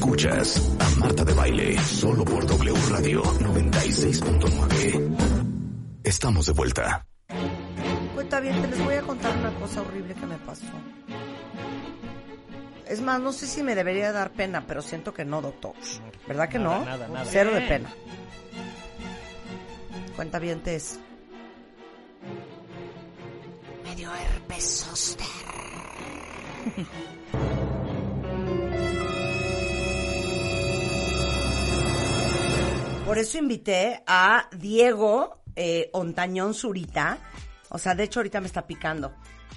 Escuchas a Marta de Baile solo por W Radio 96.9. Estamos de vuelta. Cuenta bien, te les voy a contar una cosa horrible que me pasó. Es más, no sé si me debería dar pena, pero siento que no, doctor. ¿Verdad que Nada, no? nada, nada. Cero de pena. Cuenta bien, es. Me dio herpes zóster. Por eso invité a Diego eh, Ontañón Zurita. O sea, de hecho ahorita me está picando.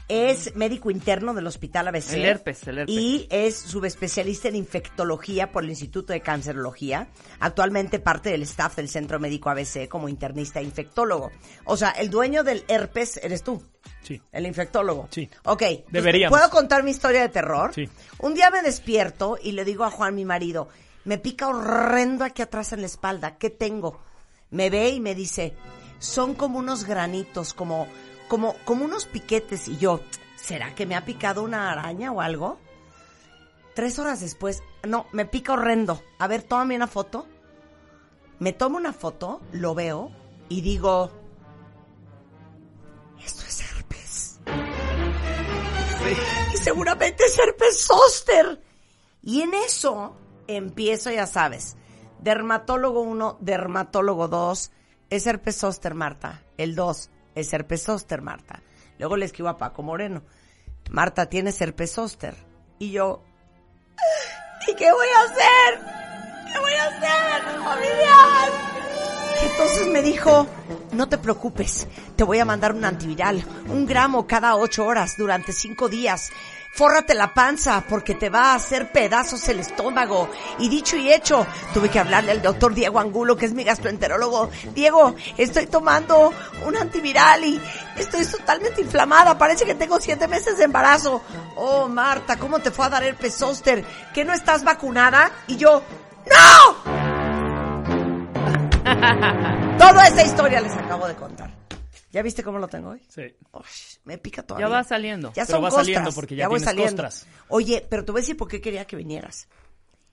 Es médico interno del Hospital ABC. El herpes, el herpes. Y es subespecialista en infectología por el Instituto de Cancerología. Actualmente parte del staff del Centro Médico ABC como internista e infectólogo. O sea, el dueño del herpes eres tú. Sí. El infectólogo. Sí. Ok. entonces, Deberíamos. ¿Puedo contar mi historia de terror? Sí. Un día me despierto y le digo a Juan, mi marido, me pica horrendo aquí atrás en la espalda. ¿Qué tengo? Me ve y me dice, son como unos granitos, como, como, como unos piquetes. Y yo, ¿será que me ha picado una araña o algo? Tres horas después, no, me pica horrendo. A ver, tómame una foto. Me tomo una foto, lo veo y digo, esto es herpes. Y seguramente es herpes zóster. Y en eso empiezo, ya sabes, dermatólogo 1, dermatólogo 2, es herpes zóster, Marta. El 2 es herpes zóster, Marta. Luego le escribo a Paco Moreno, Marta, tienes herpes zóster. Y yo, ¿y qué voy a hacer? ¿Qué voy a hacer? Entonces me dijo, no te preocupes, te voy a mandar un antiviral, un gramo cada ocho horas durante cinco días. Fórrate la panza porque te va a hacer pedazos el estómago. Y dicho y hecho, tuve que hablarle al doctor Diego Angulo, que es mi gastroenterólogo. Diego, estoy tomando un antiviral y estoy totalmente inflamada. Parece que tengo siete meses de embarazo. Oh, Marta, ¿cómo te fue a dar el zóster? ¿Que no estás vacunada? Y yo, ¡No! Toda esa historia les acabo de contar. ¿Ya viste cómo lo tengo hoy? Sí. Me pica todavía. Ya va saliendo. Ya Pero son va costras. saliendo porque ya voy tienes saliendo. costras. Oye, pero te voy a decir por qué quería que vinieras.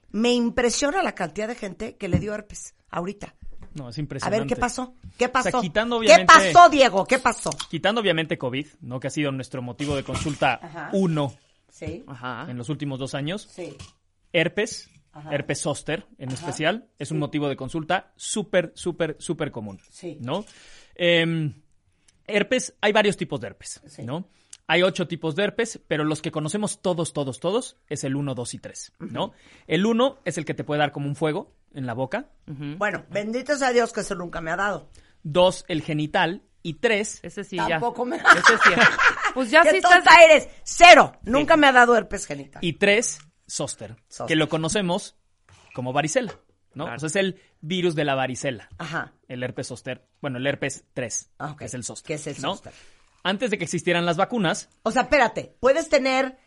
Me impresiona la cantidad de gente que le dio herpes ahorita. No, es A impresionante. ver, ¿qué pasó? ¿Qué pasó? O sea, quitando ¿Qué obviamente- pasó, Diego? ¿Qué pasó? Quitando obviamente COVID, ¿no? Que ha sido nuestro motivo de consulta Ajá. uno Sí. Ajá. en los últimos dos años. Sí. Herpes, herpes zóster en especial, es un motivo de consulta súper, súper, súper común. Sí. ¿No? Em, herpes, hay varios tipos de herpes, Sí. ¿no? Hay ocho tipos de herpes, pero los que conocemos todos, todos, todos, es el 1, 2 y 3, ¿no? El 1 es el que te puede dar como un fuego en la boca. Bueno, bendito sea Dios que eso nunca me ha dado. Dos, el genital. Y tres, Ese sí Tampoco me- ya. Ese sí. Pues ya ¿Qué sí tonta estás... eres? Cero. Nunca me ha dado herpes genital. y tres, Zóster. que lo conocemos como varicela, ¿no? Claro. O sea, es el virus de la varicela. Ajá. El herpes zóster, bueno, el herpes 3, Ah, ok. que es el zóster. Que es el ¿no? zóster. Antes de que existieran las vacunas, O sea, espérate, puedes tener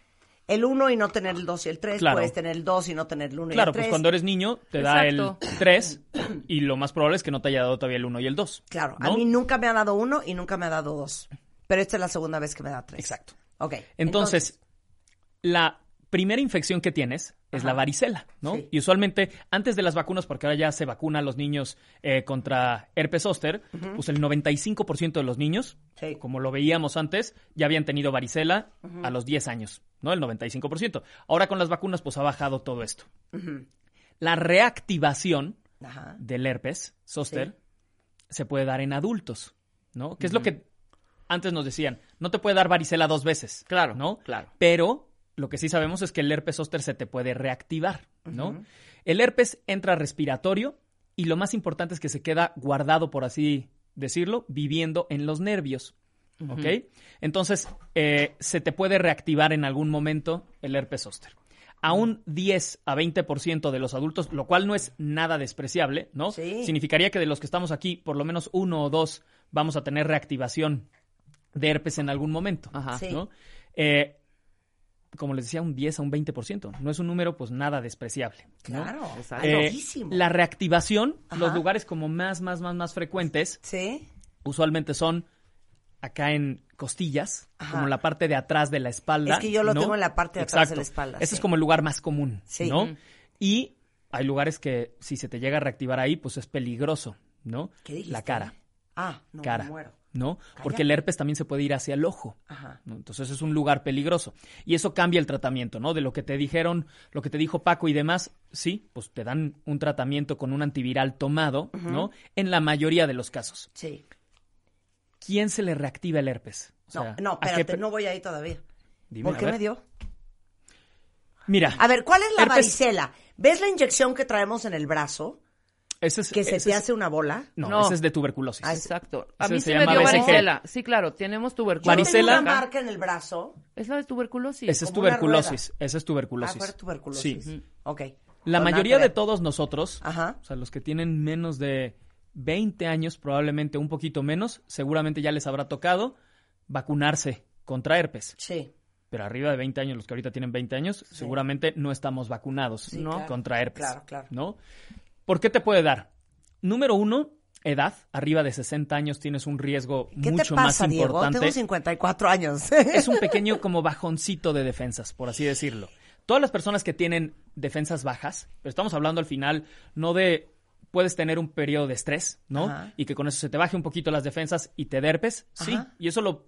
el 1 y no tener el 2 y el 3, Claro. puedes tener el 2 y no tener el 1 y claro, el 3. pues cuando eres niño te da el Exacto. 3 y lo más probable es que no te haya dado todavía el 1 y el 2. Claro, ¿no? a mí nunca me ha dado 1 y nunca me ha dado 2. Pero esta es la segunda vez que me da 3. Exacto. Ok. Entonces, la primera infección que tienes es Ajá. la varicela, ¿no? Sí. Y usualmente, antes de las vacunas, porque ahora ya se vacuna a los niños eh, contra herpes zóster, pues el 95% de los niños, Sí. como lo veíamos antes, ya habían tenido varicela a los 10 años, ¿no? El 95%. Ahora con las vacunas, pues ha bajado todo esto. La reactivación del herpes zóster se puede dar en adultos, ¿no? Que es lo que antes nos decían, no te puede dar varicela dos veces. Claro, ¿no? claro. Pero lo que sí sabemos es que el herpes zóster se te puede reactivar, ¿no? El herpes entra respiratorio y lo más importante es que se queda guardado, por así decirlo, viviendo en los nervios. ¿Ok? Entonces, eh, se te puede reactivar en algún momento el herpes zóster. A un 10 a 20% de los adultos, lo cual no es nada despreciable, ¿no? Sí. Significaría que de los que estamos aquí, por lo menos uno o dos vamos a tener reactivación de herpes en algún momento, Ajá. Sí. ¿no? Eh, como les decía, un 10 a un 20%. No es un número, pues, nada despreciable. ¿no? Claro. Eh, la reactivación, Ajá. los lugares como más, más, más, más frecuentes, Sí. usualmente son acá en costillas, Ajá. como la parte de atrás de la espalda. Es que yo lo ¿no? tengo en la parte de atrás de la espalda, Ese sí. es como el lugar más común, Sí. ¿no? Y hay lugares que si se te llega a reactivar ahí, pues es peligroso, ¿no? ¿Qué dijiste? La cara. Ah, no, cara. me muero. ¿No? Porque el herpes también se puede ir hacia el ojo. Ajá. ¿no? Entonces es un lugar peligroso. Y eso cambia el tratamiento, ¿no? De lo que te dijeron, lo que te dijo Paco y demás, sí, pues te dan un tratamiento con un antiviral tomado, ¿no? En la mayoría de los casos. Sí. ¿Quién se le reactiva el herpes? O No, sea, no, ¿a qué espérate, no voy ahí todavía. Dime, ¿Por qué ver. me dio? Mira, A ver, ¿cuál es la Herpes- varicela? ¿Ves la inyección que traemos en el brazo? Ese es, Que se ese te es- hace una bola. No, No. ese es de tuberculosis. Ah, Exacto. A Ese mí se sí me llama dio varicela. Sí, claro, tenemos tuberculosis. Varicela. una marca en el brazo. Es la de tuberculosis. Ese es tuberculosis. Ese es Ah, tuberculosis. fue tuberculosis. Sí. Ok. La mayoría de todos nosotros, Ajá. o sea, los que tienen menos de 20 años, probablemente un poquito menos, seguramente ya les habrá tocado vacunarse contra herpes. Sí. Pero arriba de 20 años, los que ahorita tienen 20 años, seguramente no estamos vacunados Sí, ¿no? claro. contra herpes. Claro, claro. ¿no? ¿Por qué te puede dar? Número uno, edad. Arriba de 60 años tienes un riesgo ¿Qué mucho te pasa, más Diego? importante. Tengo 54 años. Es un pequeño como bajoncito de defensas, por así decirlo. Todas las personas que tienen defensas bajas, pero estamos hablando al final no de puedes tener un periodo de estrés, ¿no? Ajá. Y que con eso se te baje un poquito las defensas y te derpes, sí. Ajá. Y eso lo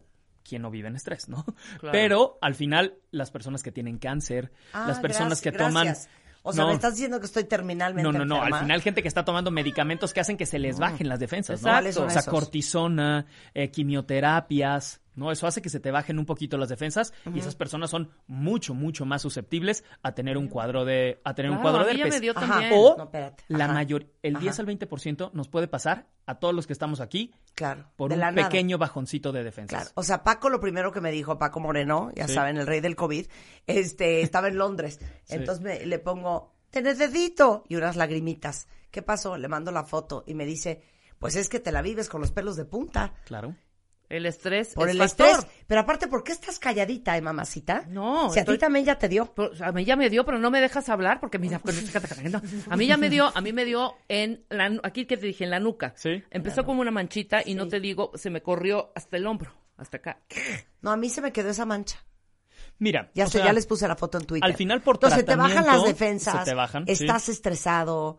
quien no vive en estrés, ¿no? Claro. Pero al final las personas que tienen cáncer, Ah, las personas gracias, que toman gracias. O sea, No. me estás diciendo que estoy terminalmente no, no, no. Al final, gente que está tomando medicamentos que hacen que se les bajen las defensas, ¿no? ¿Cuáles son O sea, cortisona, eh, quimioterapias, ¿no? Eso hace que se te bajen un poquito las defensas y esas personas son mucho, mucho más susceptibles a tener un cuadro de, a tener un cuadro a de herpes. me dio Ajá. también. O No, la Ajá. mayor, el Ajá. 10 al 20% nos puede pasar a todos los que estamos aquí Claro. por un nada. pequeño bajoncito de defensas. Claro. O sea, Paco lo primero que me dijo, Paco Moreno, ya Sí. saben, el rey del COVID, este, estaba en Londres. Entonces me- le pongo, te necesito. Y unas lagrimitas. ¿Qué pasó? Le mando la foto y me dice, pues es que te la vives con los pelos de punta. Claro. El estrés Por es el factor. estrés. Pero aparte, ¿por qué estás calladita, eh, mamacita? No, Si a ti también ya te dio. Pero, a mí ya me dio, pero no me dejas hablar porque mira, a mí ya me dio, a mí me dio en la, aquí que te dije, en la nuca. Sí. Empezó como una manchita y no te digo, se me corrió hasta el hombro, hasta acá. No, a mí se me quedó esa mancha. Mira, Ya sé, sea, ya les puse la foto en Twitter. al final, por Entonces, te bajan las tratamiento, defensas. se te bajan, sí. Estás estresado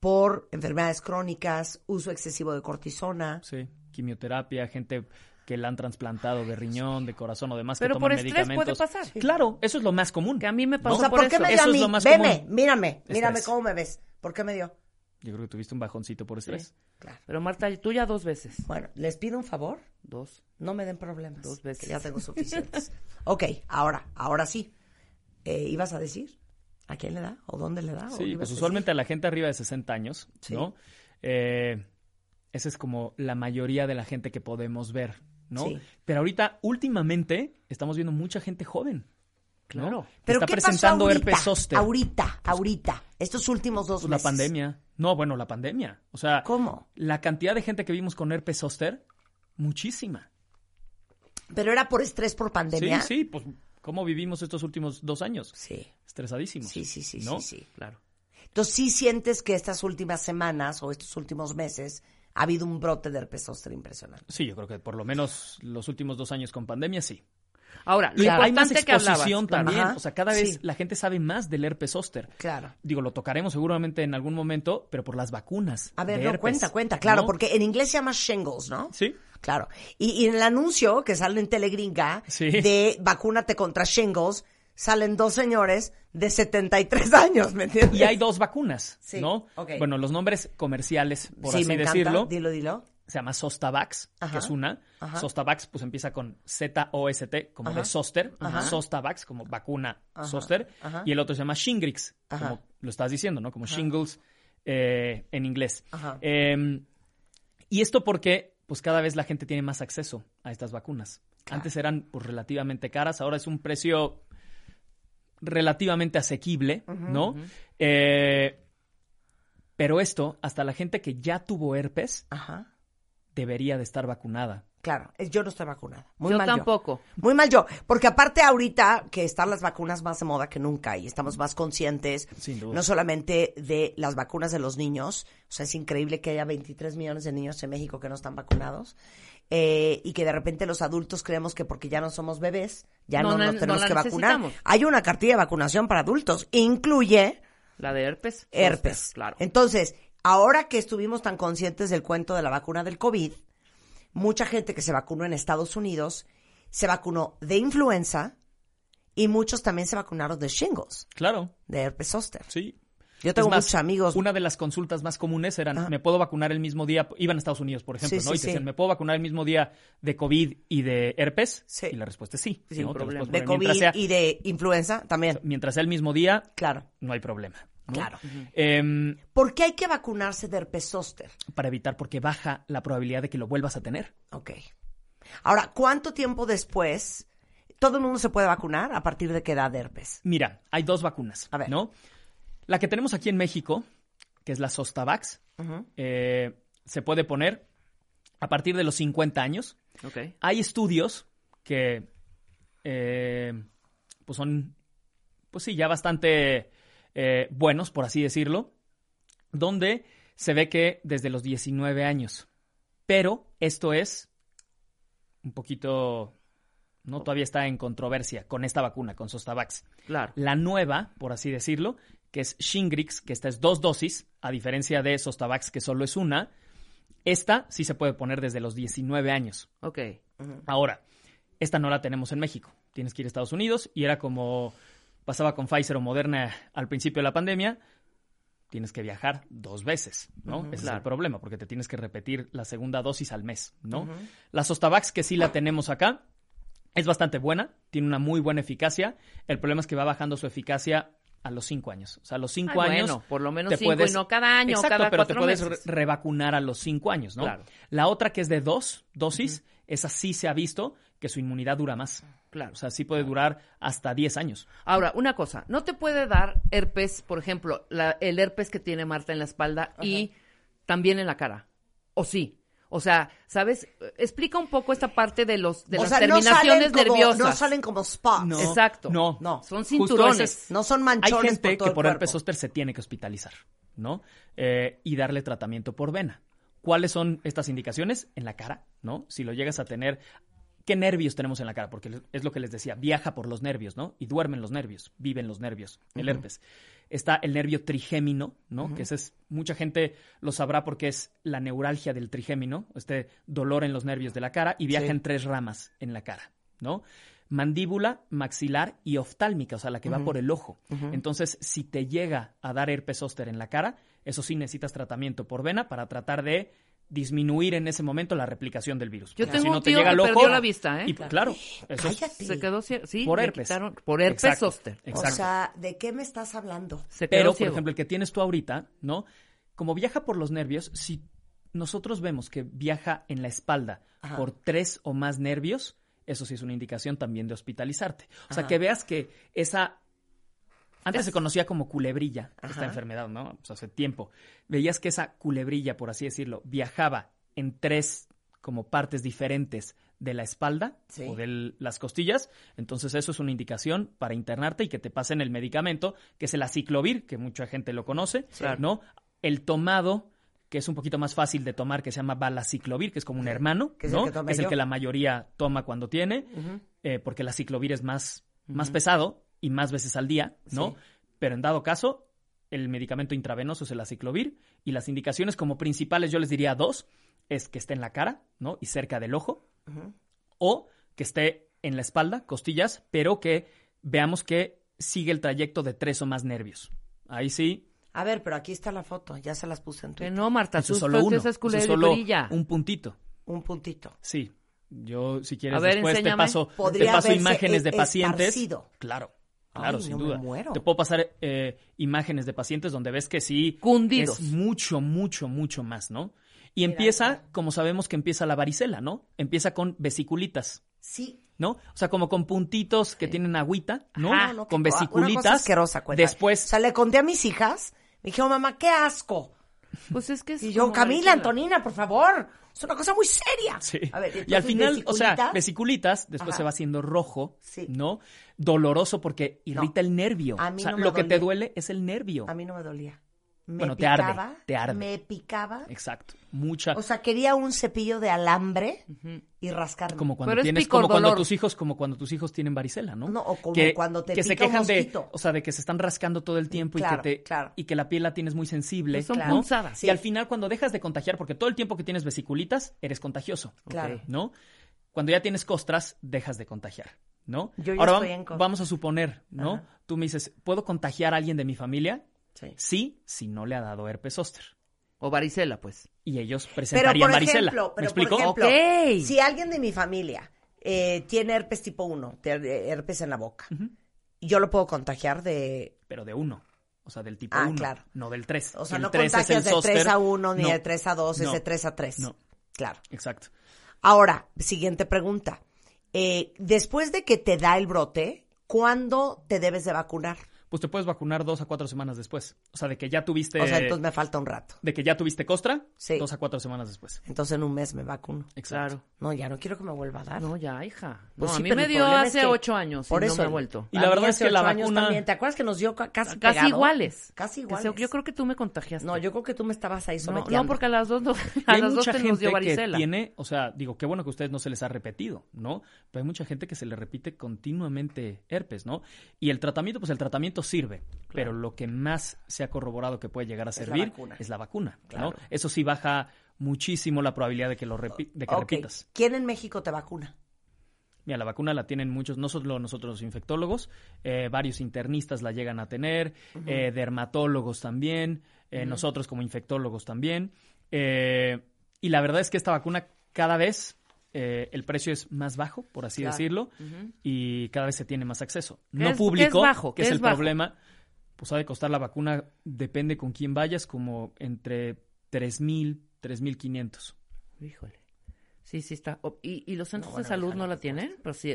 por enfermedades crónicas, uso excesivo de cortisona. Sí, quimioterapia, gente que la han trasplantado de riñón, de corazón o demás Pero que toman por estrés puede medicamentos. pasar. Claro, eso es lo más común. Que a mí me ¿no? pasó O sea, por ¿por qué eso. me dio Eso a es mí? lo más Veme, común. mírame, mírame Estrés. cómo me ves. ¿Por qué me dio? Yo creo que tuviste un bajoncito por estrés. Claro. Pero Marta, tú ya dos veces. Bueno, les pido un favor. Dos. No me den problemas. Dos veces. Que ya tengo suficientes. ok, ahora, ahora sí. Eh, ¿Ibas a decir? ¿A quién le da? ¿O dónde le da? ¿O Sí, pues a usualmente a la gente arriba de 60 años, Sí. ¿no? Eh, esa es como la mayoría de la gente que podemos ver, ¿no? Sí. Pero ahorita, últimamente, estamos viendo mucha gente joven. Claro. ¿Pero está qué pasó presentando ahorita? herpes zóster. Ahorita, ahorita. Estos últimos dos Pues la meses. pandemia. No, bueno, la pandemia. O sea, ¿Cómo? la cantidad de gente que vimos con herpes zóster, muchísima. ¿Pero era por estrés por pandemia? Sí, sí, pues ¿cómo vivimos estos últimos dos años? Sí, Estresadísimos. sí, sí, sí, ¿no? sí, sí. Claro. Entonces, ¿sí sientes que estas últimas semanas o estos últimos meses ha habido un brote de herpes zóster impresionante? Sí, yo creo que por lo menos los últimos dos años con pandemia, sí. Ahora, lo hay más importante que hablabas. exposición claro. también. Ajá. O sea, cada vez Sí. la gente sabe más del herpes zóster. Claro. Digo, lo tocaremos seguramente en algún momento, pero por las vacunas. A ver, de no, herpes, cuenta, cuenta, claro, ¿no? porque en inglés se llama shingles, ¿no? Sí. Claro. Y, y en el anuncio que sale en Telegringa Sí. de vacúnate contra shingles, salen dos señores de 73 años, ¿me entiendes? Y hay dos vacunas, Sí, ¿no? Bueno, los nombres comerciales, por sí, así me decirlo, Dilo, dilo. se llama Zostavax, Ajá. que es una. Ajá. Zostavax, pues empieza con Z-O-S-T, como Ajá. de Zoster. Ajá. Zostavax, como vacuna. Ajá. Y el otro se llama Shingrix, como lo estás diciendo, ¿no? Como shingles eh, en inglés. Ajá. Eh, y esto porque, pues cada vez la gente tiene más acceso a estas vacunas. Claro. Antes eran pues, relativamente caras, ahora es un precio relativamente asequible, ¿no? Eh, pero esto, hasta la gente que ya tuvo herpes, Ajá. debería de estar vacunada. Claro, es- yo no estoy vacunada. Muy Yo mal tampoco. Muy mal yo, porque aparte ahorita que están las vacunas más de moda que nunca y estamos más conscientes, Sin duda. no solamente de las vacunas de los niños, o sea, es increíble que haya 23 millones de niños en México que no están vacunados, eh, y que de repente los adultos creemos que porque ya no somos bebés, ya no, No, nos no, tenemos no que vacunar. Hay una cartilla de vacunación para adultos, incluye La de herpes. herpes. Claro. Entonces, ahora que estuvimos tan conscientes del cuento de la vacuna del COVID, mucha gente que se vacunó en Estados Unidos se vacunó de influenza y muchos también se vacunaron de shingles, Claro, de herpes zóster. sí. Yo tengo más, muchos amigos. Una de las consultas más comunes eran. ¿me puedo vacunar el mismo día? Iban a Estados Unidos, por ejemplo, Sí, ¿no? sí, y te decían, sí. ¿me puedo vacunar el mismo día de COVID y de herpes? Sí. Y la respuesta es sí. Sin ¿no? Problema. de COVID sea, y de influenza también. mientras sea el mismo día, Claro, no hay problema. ¿no? claro. Em, ¿Por qué hay que vacunarse de herpes zóster? para evitar, porque baja la probabilidad de que lo vuelvas a tener. Ok. Ahora, ¿cuánto tiempo después todo el mundo se puede vacunar? ¿A partir de qué edad de herpes? Mira, hay dos vacunas, A ver. ¿no? La que tenemos aquí en México, que es la Zostavax, Ujú. eh, se puede poner a partir de los 50 años. Ok. Hay estudios que eh, pues son, pues sí, ya bastante eh, buenos, por así decirlo, donde se ve que desde los 19 años. Pero esto es un poquito, no todavía está en controversia con esta vacuna, con Zostavax. Claro. La nueva, por así decirlo, que es Shingrix, que esta es dos dosis, a diferencia de Zostavax, que solo es una. Esta sí se puede poner desde los 19 años. Ok. Ahora, esta no la tenemos en México. Tienes que ir a Estados Unidos y era como pasaba con Pfizer o Moderna al principio de la pandemia. Tienes que viajar dos veces, ¿no? Ese es el problema, porque te tienes que repetir la segunda dosis al mes, ¿no? La Zostavax, que sí la tenemos acá, es bastante buena, tiene una muy buena eficacia. El problema es que va bajando su eficacia a los cinco años. O sea, a los cinco años. bueno, por lo menos te cinco y no cada año, Exacto, cada pero te cuatro puedes meses. revacunar a los cinco años, ¿no? Claro. La otra que es de dos dosis, esa sí se ha visto que su inmunidad dura más. Claro. O sea, sí puede durar hasta 10 años. Ahora, una cosa, no te puede dar herpes, por ejemplo, la- el herpes que tiene Marta en la espalda y también en la cara. ¿O sí? O sea, ¿sabes? Explica un poco esta parte de los de o las sea, no terminaciones como, nerviosas. no salen como spots. No. Exacto. No. No. Son cinturones. es- No son Hay manchones gente por todo que el por herpes zóster se tiene que hospitalizar, ¿no? Eh, y darle tratamiento por vena. ¿Cuáles son estas indicaciones? En la cara, ¿no? Si lo llegas a tener, ¿qué nervios tenemos en la cara? Porque es lo que les decía, viaja por los nervios, ¿no? Y duermen los nervios, viven los nervios, el herpes. Está el nervio trigémino, ¿no? Que ese es, mucha gente lo sabrá porque es la neuralgia del trigémino, este dolor en los nervios de la cara, y viaja Sí. en tres ramas en la cara, ¿no? Mandíbula, maxilar y oftálmica, o sea, la que va por el ojo. Entonces, si te llega a dar herpes zóster en la cara, eso sí necesitas tratamiento por vena para tratar de disminuir en ese momento la replicación del virus. Yo Porque tengo si no un te llega que al ojo, perdió la vista, ¿eh? Y, claro, eso Cállate. Se quedó ciego. Sí, por herpes. quitaron- por herpes Exacto, zóster. Exacto. O sea, ¿de qué me estás hablando? Se quedó Pero, por ejemplo, el que tienes tú ahorita, ¿no? Como viaja por los nervios, si nosotros vemos que viaja en la espalda Ajá. por tres o más nervios, eso sí es una indicación también de hospitalizarte. O sea, Ajá. que veas que esa... Antes Es- se conocía como culebrilla, Ajá. esta enfermedad, ¿no? Pues hace tiempo. Veías que esa culebrilla, por así decirlo, viajaba en tres como partes diferentes de la espalda Sí. o de las costillas, entonces eso es una indicación para internarte y que te pasen el medicamento, que es el aciclovir, que mucha gente lo conoce. ¿no? El tomado, que es un poquito más fácil de tomar, que se llama balaciclovir, que es como un hermano, Que es el ¿no? que que es el que la mayoría toma cuando tiene, eh, porque el aciclovir es más, más pesado y más veces al día, ¿no? Sí. Pero en dado caso, el medicamento intravenoso es el aciclovir y las indicaciones como principales yo les diría dos, es que esté en la cara, ¿no? Y cerca del ojo, o que esté en la espalda, costillas, pero que veamos que sigue el trayecto de tres o más nervios. Ahí sí, A ver, pero aquí está la foto, ya se las puse en Que Twitter. no, Marta, eso tú solo uno. esa es eso es solo un puntito. Un puntito. Sí. Yo, si quieres, A ver, después te paso, te imágenes de e- pacientes. esparcido. Claro, claro, Ay, sin no me duda. muero. Te puedo pasar eh, imágenes de pacientes donde ves que sí Cundidos. es mucho, mucho, mucho más, ¿no? Y empieza, como sabemos que empieza la varicela, ¿no? Empieza con vesiculitas, Sí. ¿no? O sea, como con puntitos que tienen agüita, ¿no? Ajá. No, no, con qué co- Una cosa vesiculitas. asquerosa, cuenta. Después, O sea, le conté a mis hijas, me dijeron, mamá, qué asco. Pues es que es Y yo, Camila, varicela. Antonina, por favor. Es una cosa muy seria. Sí. A ver, y al final, o sea, vesiculitas, después Ajá. se va haciendo rojo, Sí. ¿no? Doloroso porque irrita el nervio. A mí o sea, no me lo que te duele es el nervio. A mí no me dolía. Me Bueno, te arde, picaba, te arde. me picaba. Exacto. Mucha. O sea, quería un cepillo de alambre y rascarme. como cuando Pero tienes, como cuando tus hijos, como cuando tus hijos tienen varicela, ¿no? No, o como que, cuando te que se un quejan de, o sea, de que se están rascando todo el tiempo Claro, y que te, claro. y que la piel la tienes muy sensible, Pues son ¿no? punzadas. Sí. Y al final cuando dejas de contagiar, porque todo el tiempo que tienes vesiculitas eres contagioso, Claro. ¿no? Cuando ya tienes costras dejas de contagiar, ¿no? Yo ya Ahora estoy vam- en costras. vamos a suponer, ¿no? Ajá. Tú me dices, ¿puedo contagiar a alguien de mi familia? Sí. Sí, si no le ha dado herpes zóster. O varicela, pues. Y ellos Pero presentarían por varicela. ejemplo, ¿Me pero por ejemplo, Ok. si alguien de mi familia eh, tiene herpes tipo 1, de- herpes en la boca, yo lo puedo contagiar de... Pero de uno. O sea, del tipo Ah, 1. claro. No del 3. O sea, no contagias de 3 a 1, ni de 3 a 2, es No. de 3 a 3. No. Claro. Exacto. Ahora, siguiente pregunta. Eh, después de que te da el brote, ¿cuándo te debes de vacunar? Pues te puedes vacunar dos a cuatro semanas después. O sea, de que ya tuviste. O sea, entonces me falta un rato. De que ya tuviste costra, Sí. dos a cuatro semanas después. Entonces en un mes me vacuno. Exacto. Claro. No, ya no quiero que me vuelva a dar. No, ya, hija. Pues no, sí, a mí me dio es hace que- ocho años por y eso no me ha vuelto. Y la verdad es que la vacuna- también. ¿Te acuerdas que nos dio ca- casi Casi pegado? iguales. Casi iguales. Yo creo que tú me contagiaste. No, yo creo que tú me estabas ahí no, someteando. no, porque a las dos, no, a las dos te nos dio que varicela. tiene, o sea, digo, qué bueno que a ustedes no se les ha repetido, ¿no? Pero hay mucha gente que se le repite continuamente herpes, ¿no? Y el tratamiento, pues el tratamiento sirve, pero lo que más se ha corroborado que puede llegar a servir vacuna. es la vacuna, Claro. ¿no? Eso sí baja muchísimo la probabilidad de que lo repi- de que repitas. ¿Quién en México te vacuna? Mira, la vacuna la tienen muchos, no solo nosotros los infectólogos, eh, varios internistas la llegan a tener, eh, dermatólogos también, eh, nosotros como infectólogos también. y la verdad es que esta vacuna cada vez eh, el precio es más bajo, por así Claro. decirlo, y cada vez se tiene más acceso. ¿Qué No es- público, es bajo? que ¿Qué es es el bajo? problema, pues ha de costar la vacuna, depende con quién vayas, como entre 3.000, 3.500. Híjole. Sí, sí está. ¿Y, y los centros bueno, de salud no la tienen? Pero sí,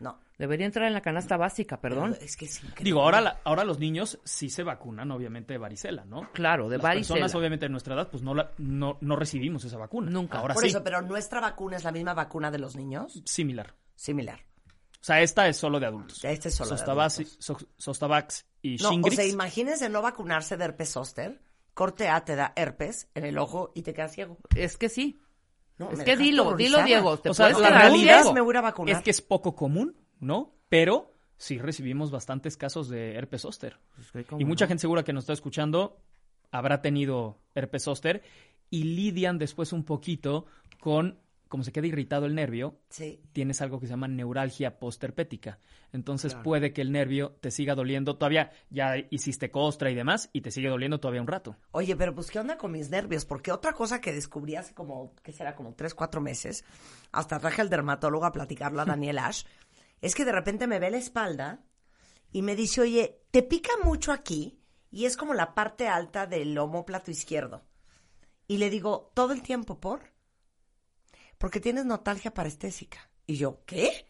No. debería entrar en la canasta básica, perdón. Pero Es que es increíble. Digo, ahora, la- ahora los niños sí se vacunan, obviamente, de varicela, ¿no? Claro, de Las varicela. personas, obviamente, de nuestra edad, pues no, la- no, no recibimos esa vacuna. Nunca. Ahora Por sí, eso, pero nuestra vacuna es la misma vacuna de los niños. similar. Similar. O sea, esta es solo de adultos. Este es solo de Sostavax, adultos. So- Sostavax y No, Shingrix. o sea, imagínense no vacunarse de herpes zóster. Corte A te da herpes en el ojo y te quedas ciego. Es que sí. No, es que dilo, horrorizada. dilo, Diego. Te o sea, la realidad me voy a ir a vacunar. es que es poco común, ¿no? Pero sí recibimos bastantes casos de herpes zóster. Pues, güey, ¿cómo Y mucha no? gente segura que nos está escuchando habrá tenido herpes zóster y lidian después un poquito con, como se queda irritado el nervio, Sí. tienes algo que se llama neuralgia postherpética. Entonces puede que el nervio te siga doliendo todavía, ya hiciste costra y demás, y te sigue doliendo todavía un rato. Oye, pero pues, ¿qué onda con mis nervios? Porque otra cosa que descubrí hace como, ¿qué será? Como tres, cuatro meses, hasta traje al dermatólogo a platicarlo a Daniel Ash, es que de repente me ve la espalda y me dice, oye, te pica mucho aquí y es como la parte alta del omóplato izquierdo. Y le digo, todo el tiempo, ¿por? Porque tienes notalgia parestésica. Y yo, ¿qué?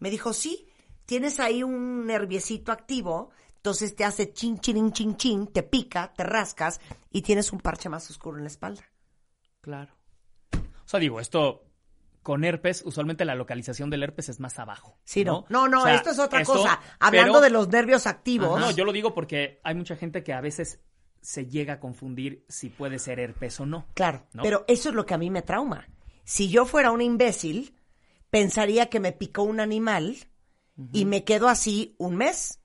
Me dijo, sí, tienes ahí un nerviecito activo, entonces te hace chin, chin, chin, chin, te pica, te rascas y tienes un parche más oscuro en la espalda. Claro. O sea, digo, esto con herpes, usualmente la localización del herpes es más abajo. Sí, no. No, No, no, O sea, esto es otra esto, cosa. Hablando pero- de los nervios activos. No, yo lo digo porque hay mucha gente que a veces se llega a confundir si puede ser herpes o no. Claro, ¿no? pero eso es lo que a mí me trauma. Si yo fuera un imbécil, pensaría que me picó un animal y me quedo así un mes.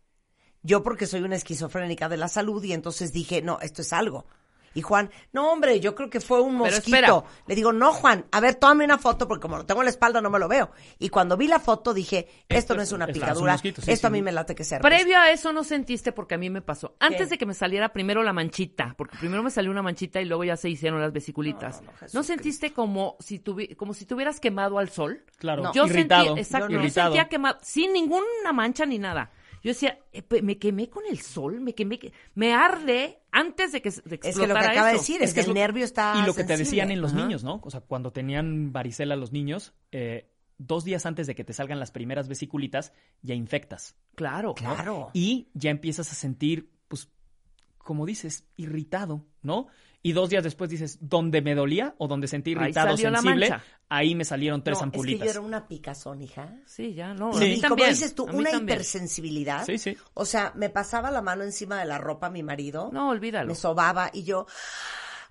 Yo porque soy una esquizofrénica de la salud y entonces dije, no, esto es algo. Y Juan, no hombre, yo creo que fue un mosquito. Le digo, no Juan, a ver, tómame una foto porque como lo tengo en la espalda no me lo veo. Y cuando vi la foto dije, esto no es una es- es un picadura, mosquito, sí, esto a sí. mí me late que sea. Previo a eso no sentiste porque a mí me pasó. Antes ¿Qué? de que me saliera primero la manchita, porque primero me salió una manchita y luego ya se hicieron las vesiculitas. No, No, no, Jesucristo. sentiste como si tuvi- como si te hubieras quemado al sol? Claro, No. Yo irritado. sentía, exacto, Yo no. yo irritado. sentía quemado, sin ninguna mancha ni nada. Yo decía, eh, me quemé con el sol, me quemé, que- me arde antes de que, de Es que lo que explotara acaba de decir es, que el lo- nervio está Y lo que te decían en los Ajá. niños, ¿no? O sea, cuando tenían varicela los niños, eh, dos días antes de que te salgan las primeras vesiculitas, ya infectas. Claro, Claro. Y ya empiezas a sentir, pues, como dices, irritado, ¿no? Y dos días después dices, donde me dolía o donde sentí Ahí irritado salió la sensible, ahí me salieron tres no, ampulitas. Es que yo era una picazón, hija. Sí, ya, no. Y, a mí y también. como dices tú, a una también. hipersensibilidad. Sí, sí. O sea, me pasaba la mano encima de la ropa mi marido. No, olvídalo. Me sobaba y yo,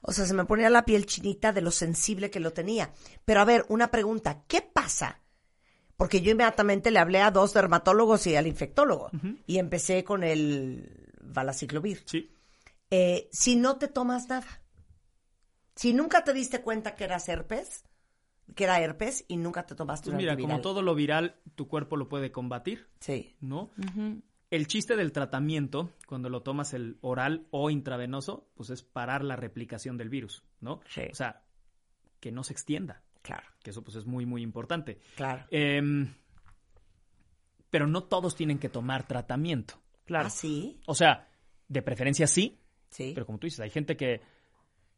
o sea, se me ponía la piel chinita de lo sensible que lo tenía. Pero a ver, una pregunta, ¿qué pasa? Porque yo inmediatamente le hablé a dos dermatólogos y al infectólogo y empecé con el valaciclovir. Sí. Eh, si no te tomas nada, si nunca te diste cuenta que eras herpes, que era herpes y nunca te tomaste Pues un mira, antiviral. como todo lo viral, tu cuerpo lo puede combatir, Sí. ¿no? El chiste del tratamiento, cuando lo tomas el oral o intravenoso, pues es parar la replicación del virus, ¿no? Sí. O sea, que no se extienda, Claro, que eso pues es muy, muy importante. claro. Em, pero no todos tienen que tomar tratamiento. Claro. ¿Ah, sí? O sea, de preferencia sí, Sí. pero como tú dices, hay gente que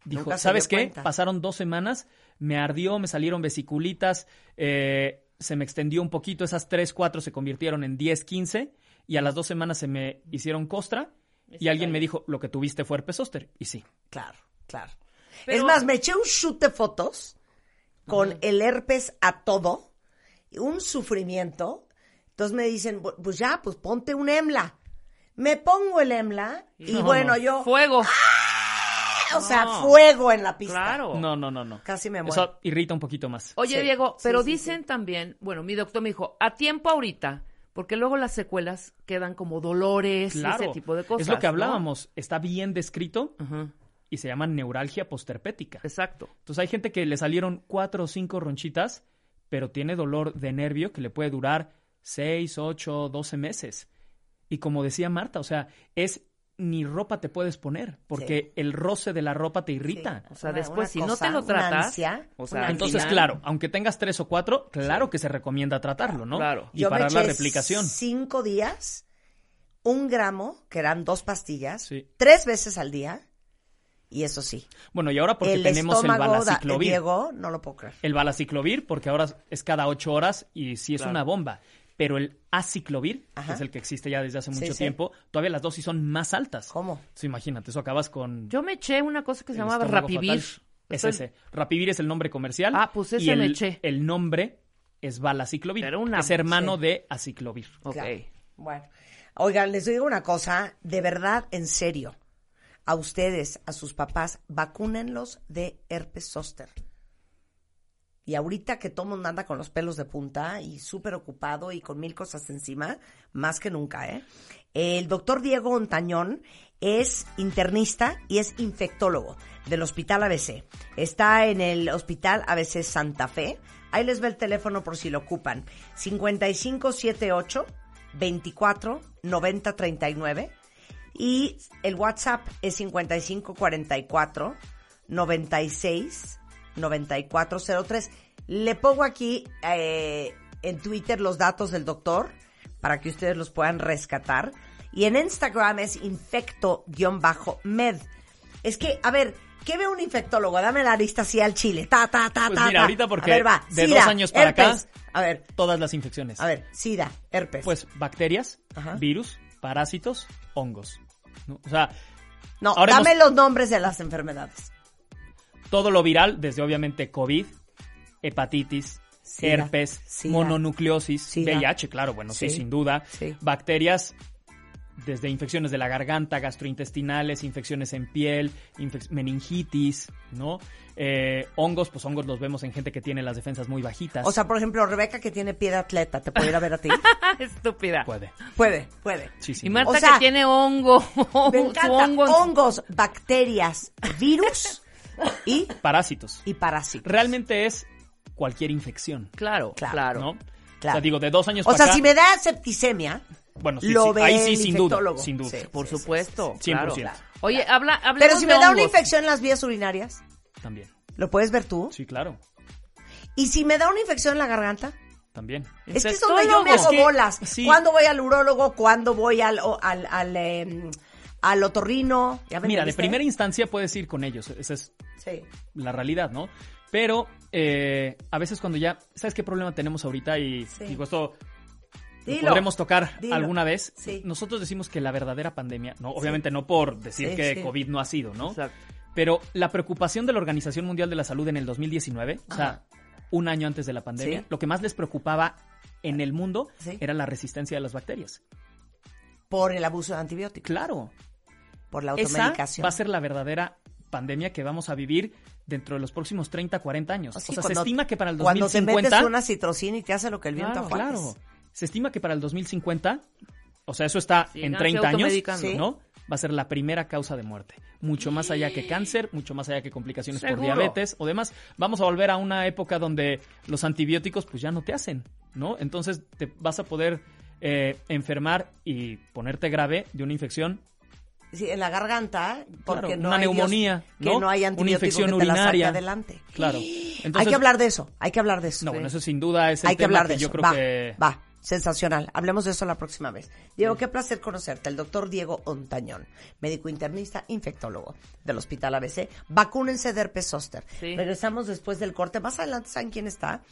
dijo, Nunca ¿sabes qué? cuenta". Pasaron dos semanas, me ardió, me salieron vesiculitas, eh, se me extendió un poquito, esas tres, cuatro se convirtieron en 10, 15, y a las dos semanas se me hicieron costra, y alguien me dijo, lo que tuviste fue herpes zóster, y sí. Claro, claro. Pero- Es más, me eché un shoot de fotos con el herpes a todo, un sufrimiento. Entonces me dicen, "Bu- pues ya, pues ponte un EMLA. Me pongo el EMLA y No, bueno, no. yo, Fuego. O sea, No. fuego en la pista. Claro. No, no, no, no. Casi me muero. Eso irrita un poquito más. Oye, Sí, Diego, pero sí, dicen también, bueno, mi doctor me dijo, a tiempo ahorita, porque luego las secuelas quedan como dolores y Claro, ese tipo de cosas. es lo que ¿no? hablábamos, está bien descrito Ajá, y se llama neuralgia posterpética. Exacto. Entonces hay gente que le salieron cuatro o cinco ronchitas, pero tiene dolor de nervio que le puede durar seis, ocho, doce meses. Y como decía Marta, o sea, es ni ropa te puedes poner, porque el roce de la ropa te irrita. O sea, Una- después, una si no te lo tratas, ansia, o sea, Entonces, claro, aunque tengas tres o cuatro, claro que se recomienda tratarlo, ¿no? Claro. Y Yo me parar la replicación. cinco días, un gramo, que eran dos pastillas, Sí. tres veces al día, y eso sí. Bueno, y ahora porque el tenemos el da- balaciclovir. Diego, no lo puedo creer. El balaciclovir, porque ahora es cada ocho horas y sí es Claro. una bomba. Pero el aciclovir, Ajá. que es el que existe ya desde hace Sí, mucho sí. tiempo, todavía las dosis son más altas. ¿Cómo? Entonces, imagínate, eso acabas con. Yo me eché una cosa que se llamaba Rapivir. fatal. Es Estoy- ese. Rapivir es el nombre comercial. Ah, pues ese y el, me eché. El nombre es. Pero una- es hermano sí. de aciclovir. Ok. Claro. Bueno, oigan, les digo una cosa, de verdad, en serio, a ustedes, a sus papás, vacúnenlos de herpes zóster. Y ahorita que todo mundo anda con los pelos de punta y súper ocupado y con mil cosas encima, más que nunca, ¿eh? El doctor Diego Ontañón es internista y es infectólogo del Hospital ABC. Está en el Hospital ABC Santa Fe. Ahí les va el teléfono por si lo ocupan. 5578 24 90 39 y el WhatsApp es 5544 96 9403. Le pongo aquí eh, en Twitter los datos del doctor para que ustedes los puedan rescatar. Y en Instagram es infecto-med. Es que, a ver, ¿qué ve un infectólogo? Dame la lista así al chile. Ta, ta, ta, Pues mira, ta. ahorita porque de dos años para acá-. A ver, Todas las infecciones. a ver, SIDA, herpes. Pues bacterias, virus, parásitos, hongos. ¿no? O sea, no, dame los nombres de las enfermedades. Todo lo viral, desde obviamente COVID, hepatitis, Sida, herpes, sida, mononucleosis, sida. VIH, claro, bueno, sí, Sí, sin duda. sí. Bacterias, desde infecciones de la garganta, gastrointestinales, infecciones en piel, infec- meningitis, ¿no? Eh, hongos, pues hongos los vemos en gente que tiene las defensas muy bajitas. O sea, por ejemplo, Rebeca que tiene pie de atleta, ¿te puede ir a ver a ti? Estúpida. puede. puede, puede. Sí, Y Marta O sea, que tiene hongo. Me encanta. hongo Hongos, bacterias, virus y. Parásitos. y parásitos. Realmente es cualquier infección, Claro, Claro. claro. ¿no? Claro. O sea, digo, de dos años O para sea, acá, si me da septicemia, bueno, sí, lo sí, ve ahí el sí, sin duda, infectólogo. sin duda. Sí. Por sí, supuesto. sí, sí. claro. 100%. Oye, habla, hablemos pero si me da una infección en las vías urinarias, También. ¿lo puedes ver tú? Sí, claro. Y si me da una infección en la garganta, También. es que es donde yo me Es hago que- bolas. sí. ¿Cuándo voy al urólogo? ¿Cuándo voy al, o- al, al, em, al otorrino? ¿Ya me Mira, de primera instancia puedes ir con ellos. Esa es Sí. la realidad, ¿no? Pero eh, a veces cuando ya, ¿sabes qué problema tenemos ahorita? Y Sí. digo, esto lo podremos tocar Dilo. alguna vez. Sí. Nosotros decimos que la verdadera pandemia, no, obviamente no por decir Sí, que sí. COVID no ha sido, ¿no? Exacto. Pero la preocupación de la Organización Mundial de la Salud en el 2019, o sea, Ajá. un año antes de la pandemia, Sí. lo que más les preocupaba en el mundo Sí. era la resistencia de las bacterias. Por el abuso de antibióticos, Claro, por la esa automedicación. va a ser la verdadera pandemia que vamos a vivir dentro de los próximos 30, 40 años. Así, o sea, cuando- se estima que para el Cuando te 2050... metes una citrocina y te hace lo que el viento Claro. Claro. Se estima que para el 2050, o sea, eso está en Síganse 30 años. Sí. ¿no? Va a ser la primera causa de muerte. Mucho más allá que cáncer, mucho más allá que complicaciones por diabetes o demás. Vamos a volver a una época donde los antibióticos pues ya no te hacen, ¿no? Entonces te vas a poder eh, enfermar y ponerte grave de una infección Sí, en la garganta, porque Claro, no una hay Dios- neumonía, que ¿no? hay Una infección que te la saque urinaria. adelante. Claro. hay que hablar de eso, hay que hablar de eso. No, bueno, eso sin duda es el hay que tema hablar de que yo eso. creo va, que... va, sensacional. Hablemos de eso la próxima vez. Diego, qué placer conocerte. El doctor Diego Ontañón, médico internista, infectólogo del Hospital ABC. Vacúnense de herpes zóster. Sí. Regresamos después del corte. Más adelante, ¿saben quién está?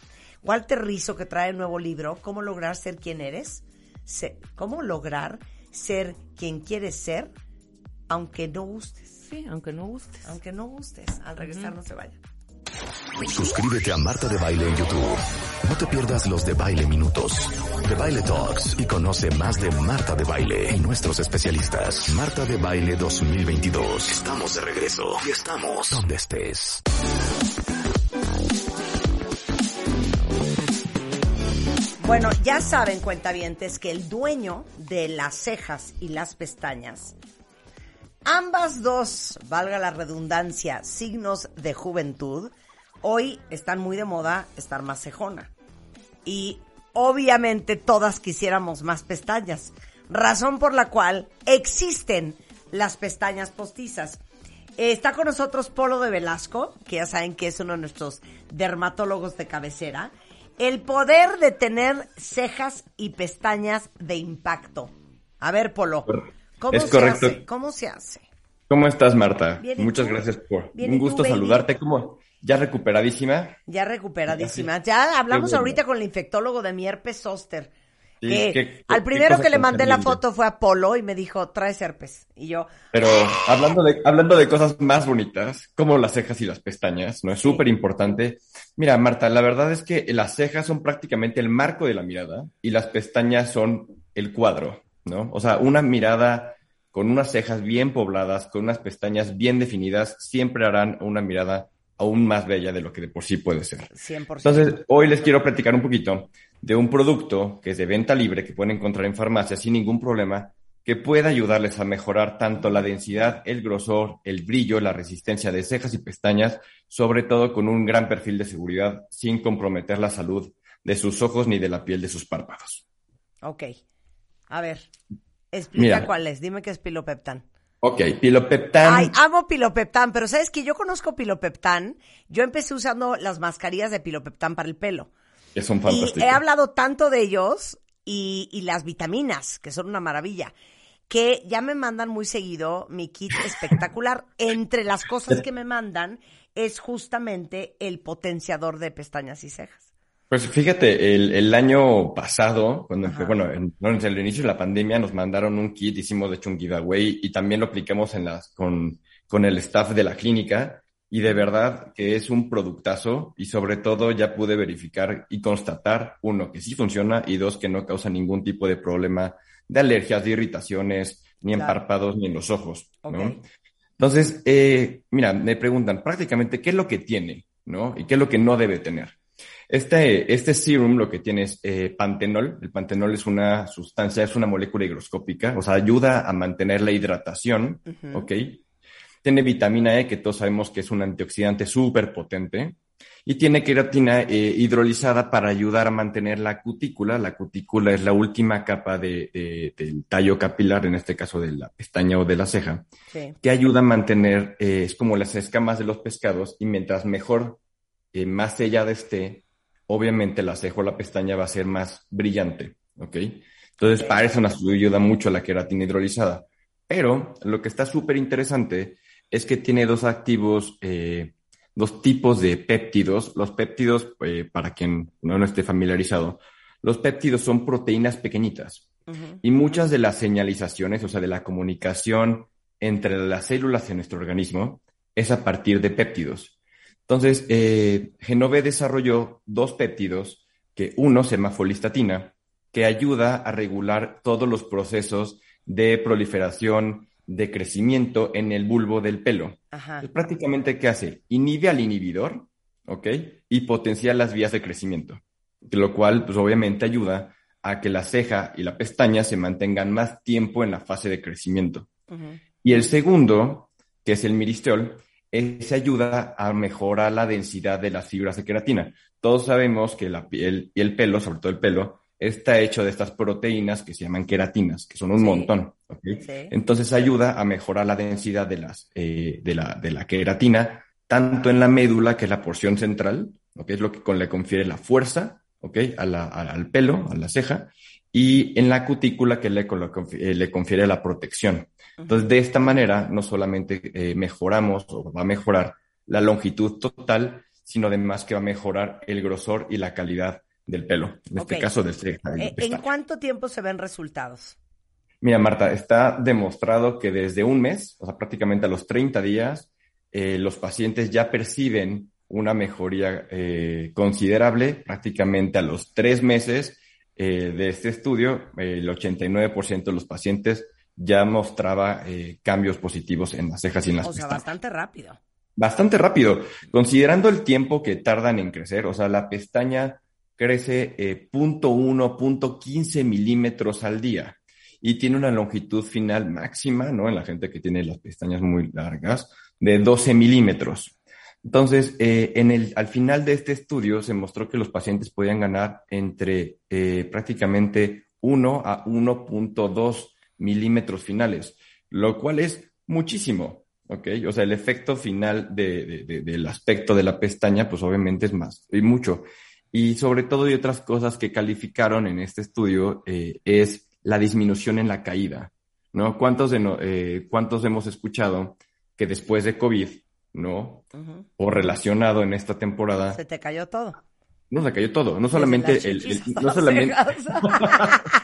Walter Rizzo, que trae el nuevo libro, ¿Cómo lograr ser quien eres? Se- ¿Cómo lograr ser quien quieres ser, aunque no gustes? Sí, aunque no gustes. Aunque no gustes. Al regresar, no se vayan. Suscríbete a Marta de Baile en YouTube. No te pierdas los de Baile Minutos, de Baile Talks y conoce más de Marta de Baile y nuestros especialistas. Marta de Baile 2022. Estamos de regreso y estamos donde estés. Bueno, ya saben, cuentavientes, que el dueño de las cejas y las pestañas, ambas dos, valga la redundancia, signos de juventud, hoy están muy de moda estar más cejona. Y obviamente todas quisiéramos más pestañas, razón por la cual existen las pestañas postizas. Eh, Está con nosotros Polo de Velasco, que ya saben que es uno de nuestros dermatólogos de cabecera. El poder de tener cejas y pestañas de impacto. A ver, Polo, ¿cómo Es se correcto. hace? ¿Cómo se hace? ¿Cómo estás, Marta? Bien, ¿y Muchas tú? gracias por... Bien, ¿y un gusto saludarte. ¿Cómo? ¿Ya recuperadísima? Ya recuperadísima. Ya hablamos bueno. ahorita con el infectólogo de mi herpes zóster. Sí, que qué- al primero que le mandé la foto fue a Polo y me dijo, traes herpes. Y yo, Pero hablando de, hablando de cosas más bonitas, como las cejas y las pestañas, ¿no? Es súper importante. Mira, Marta, la verdad es que las cejas son prácticamente el marco de la mirada y las pestañas son el cuadro, ¿no? O sea, una mirada con unas cejas bien pobladas, con unas pestañas bien definidas, siempre harán una mirada aún más bella de lo que de por sí puede ser. 100%. Entonces, hoy les quiero platicar un poquito de un producto que es de venta libre, que pueden encontrar en farmacia sin ningún problema, que puede ayudarles a mejorar tanto la densidad, el grosor, el brillo, la resistencia de cejas y pestañas, sobre todo con un gran perfil de seguridad, sin comprometer la salud de sus ojos ni de la piel de sus párpados. ok. A ver, explica Mira. cuál es. Dime qué es pilopeptán. Ok, pilopeptán. Ay, amo pilopeptán, pero ¿sabes que Yo conozco pilopeptán. Yo empecé usando las mascarillas de pilopeptán para el pelo. que son Y fantásticos. he hablado tanto de ellos y, y las vitaminas, que son una maravilla, que ya me mandan muy seguido mi kit espectacular. Entre las cosas que me mandan es justamente el potenciador de pestañas y cejas. Pues fíjate, el, el año pasado, cuando Ajá. bueno, en, no, el inicio de la pandemia nos mandaron un kit, hicimos de hecho un giveaway y también lo aplicamos en las, con, con el staff de la clínica y de verdad que es un productazo y sobre todo ya pude verificar y constatar, uno, que sí funciona y dos, que no causa ningún tipo de problema de alergias, de irritaciones, ni en Claro. párpados ni en los ojos. Entonces, eh, mira, me preguntan prácticamente qué es lo que tiene, ¿no? Y qué es lo que no debe tener. Este, este serum lo que tiene es eh, pantenol. El pantenol es una sustancia, es una molécula higroscópica, o sea, ayuda a mantener la hidratación, Ujú. ¿ok? Tiene vitamina E, que todos sabemos que es un antioxidante súper potente. Y tiene queratina eh, hidrolizada para ayudar a mantener la cutícula. La cutícula es la última capa de, de- del tallo capilar, en este caso de la pestaña o de la ceja Sí. que ayuda a mantener, eh, es como las escamas de los pescados, y mientras mejor, eh, más sellada esté, obviamente la ceja o la pestaña va a ser más brillante, ¿ok? Entonces, para eso nos ayuda mucho la queratina hidrolizada. Pero lo que está súper interesante es que tiene dos activos, eh, dos tipos de péptidos. Los péptidos, eh, para quien no, no esté familiarizado, los péptidos son proteínas pequeñitas. Y muchas de las señalizaciones, o sea, de la comunicación entre las células en nuestro organismo, es a partir de péptidos. Entonces, eh, Genove desarrolló dos péptidos, que uno se llama folistatina, que ayuda a regular todos los procesos de proliferación, de crecimiento en el bulbo del pelo. Ajá. prácticamente, ¿qué hace? Inhibe al inhibidor, ¿ok? Y potencia las vías de crecimiento, lo cual, pues obviamente ayuda a que la ceja y la pestaña se mantengan más tiempo en la fase de crecimiento. Y el segundo, que es el miristiol, ese ayuda a mejorar la densidad de las fibras de queratina. Todos sabemos que la piel y el pelo, sobre todo el pelo, está hecho de estas proteínas que se llaman queratinas, que son un Sí. montón. ¿ok? Sí. Entonces ayuda a mejorar la densidad de, las, eh, de, la, de la queratina, tanto en la médula, que es la porción central, ¿ok? es lo que con- le confiere la fuerza ¿ok? a la- a- al pelo, a la ceja, y en la cutícula, que le, eh, le confiere la protección. Entonces, de esta manera, no solamente eh, mejoramos o va a mejorar la longitud total, sino además que va a mejorar el grosor y la calidad del pelo. En este Ok. caso, de ceja y de Eh, ¿En pestaña. cuánto tiempo se ven resultados? Mira, Marta, está demostrado que desde un mes, o sea, prácticamente a los 30 días, eh, los pacientes ya perciben una mejoría eh, considerable, prácticamente a los tres meses eh, de este estudio, el 89% de los pacientes ya mostraba eh, cambios positivos en las cejas y en las O sea, pestañas. bastante rápido. Bastante rápido, considerando el tiempo que tardan en crecer, o sea, la pestaña crece eh, 0.1, 0.15 milímetros al día y tiene una longitud final máxima, ¿no? En la gente que tiene las pestañas muy largas, de 12 milímetros. Entonces, eh, en el, al final de este estudio se mostró que los pacientes podían ganar entre eh, prácticamente 1 a 1.2 milímetros finales, lo cual es muchísimo, ¿ok? O sea, el efecto final de- de- de- del aspecto de la pestaña, pues obviamente es más, y mucho. Y sobre todo, y otras cosas que calificaron en este estudio, eh, es la disminución en la caída, ¿no? ¿Cuántos, de no- eh, ¿Cuántos hemos escuchado que después de COVID, ¿no? O relacionado en esta temporada, Se te cayó todo. no se cayó todo, no solamente el, no solamente,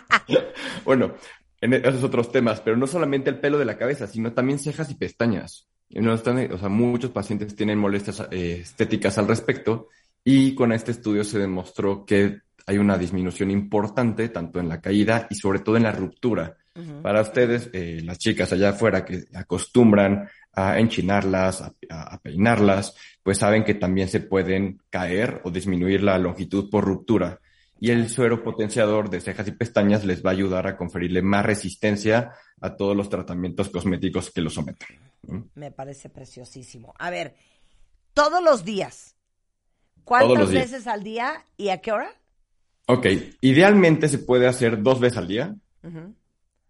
bueno, en e- esos otros temas, pero no solamente el pelo de la cabeza, sino también cejas y pestañas. No están, o sea, muchos pacientes tienen molestias eh, estéticas al respecto y con este estudio se demostró que hay una disminución importante tanto en la caída y sobre todo en la ruptura. Para ustedes, eh, las chicas allá afuera que acostumbran a enchinarlas, a, a- a peinarlas, pues saben que también se pueden caer o disminuir la longitud por ruptura. Y el suero potenciador de cejas y pestañas les va a ayudar a conferirle más resistencia a todos los tratamientos cosméticos que lo someten. Me parece preciosísimo. A ver, todos los días. ¿Cuántas días. veces al día y a qué hora? Ok, idealmente se puede hacer dos veces al día.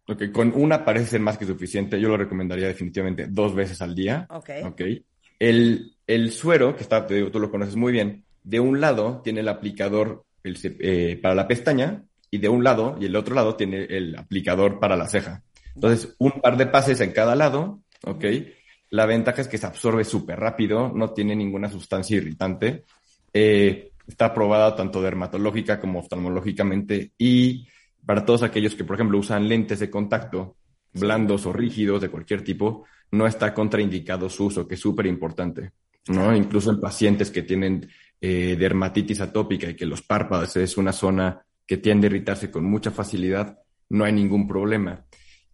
Ujú. Ok, con una parece ser más que suficiente. Yo lo recomendaría definitivamente dos veces al día. Ok. Ok. El, el suero, que está, te digo, tú lo conoces muy bien, de un lado tiene el aplicador el eh, para la pestaña y de un lado y el otro lado tiene el aplicador para la ceja. Entonces, un par de pases en cada lado, ¿ok? La ventaja es que se absorbe súper rápido, no tiene ninguna sustancia irritante. Eh, está aprobada tanto dermatológica como oftalmológicamente y para todos aquellos que, por ejemplo, usan lentes de contacto, blandos o rígidos de cualquier tipo, no está contraindicado su uso, que es súper importante, ¿no? Incluso en pacientes que tienen eh, dermatitis atópica y que los párpados es una zona que tiende a irritarse con mucha facilidad, no hay ningún problema.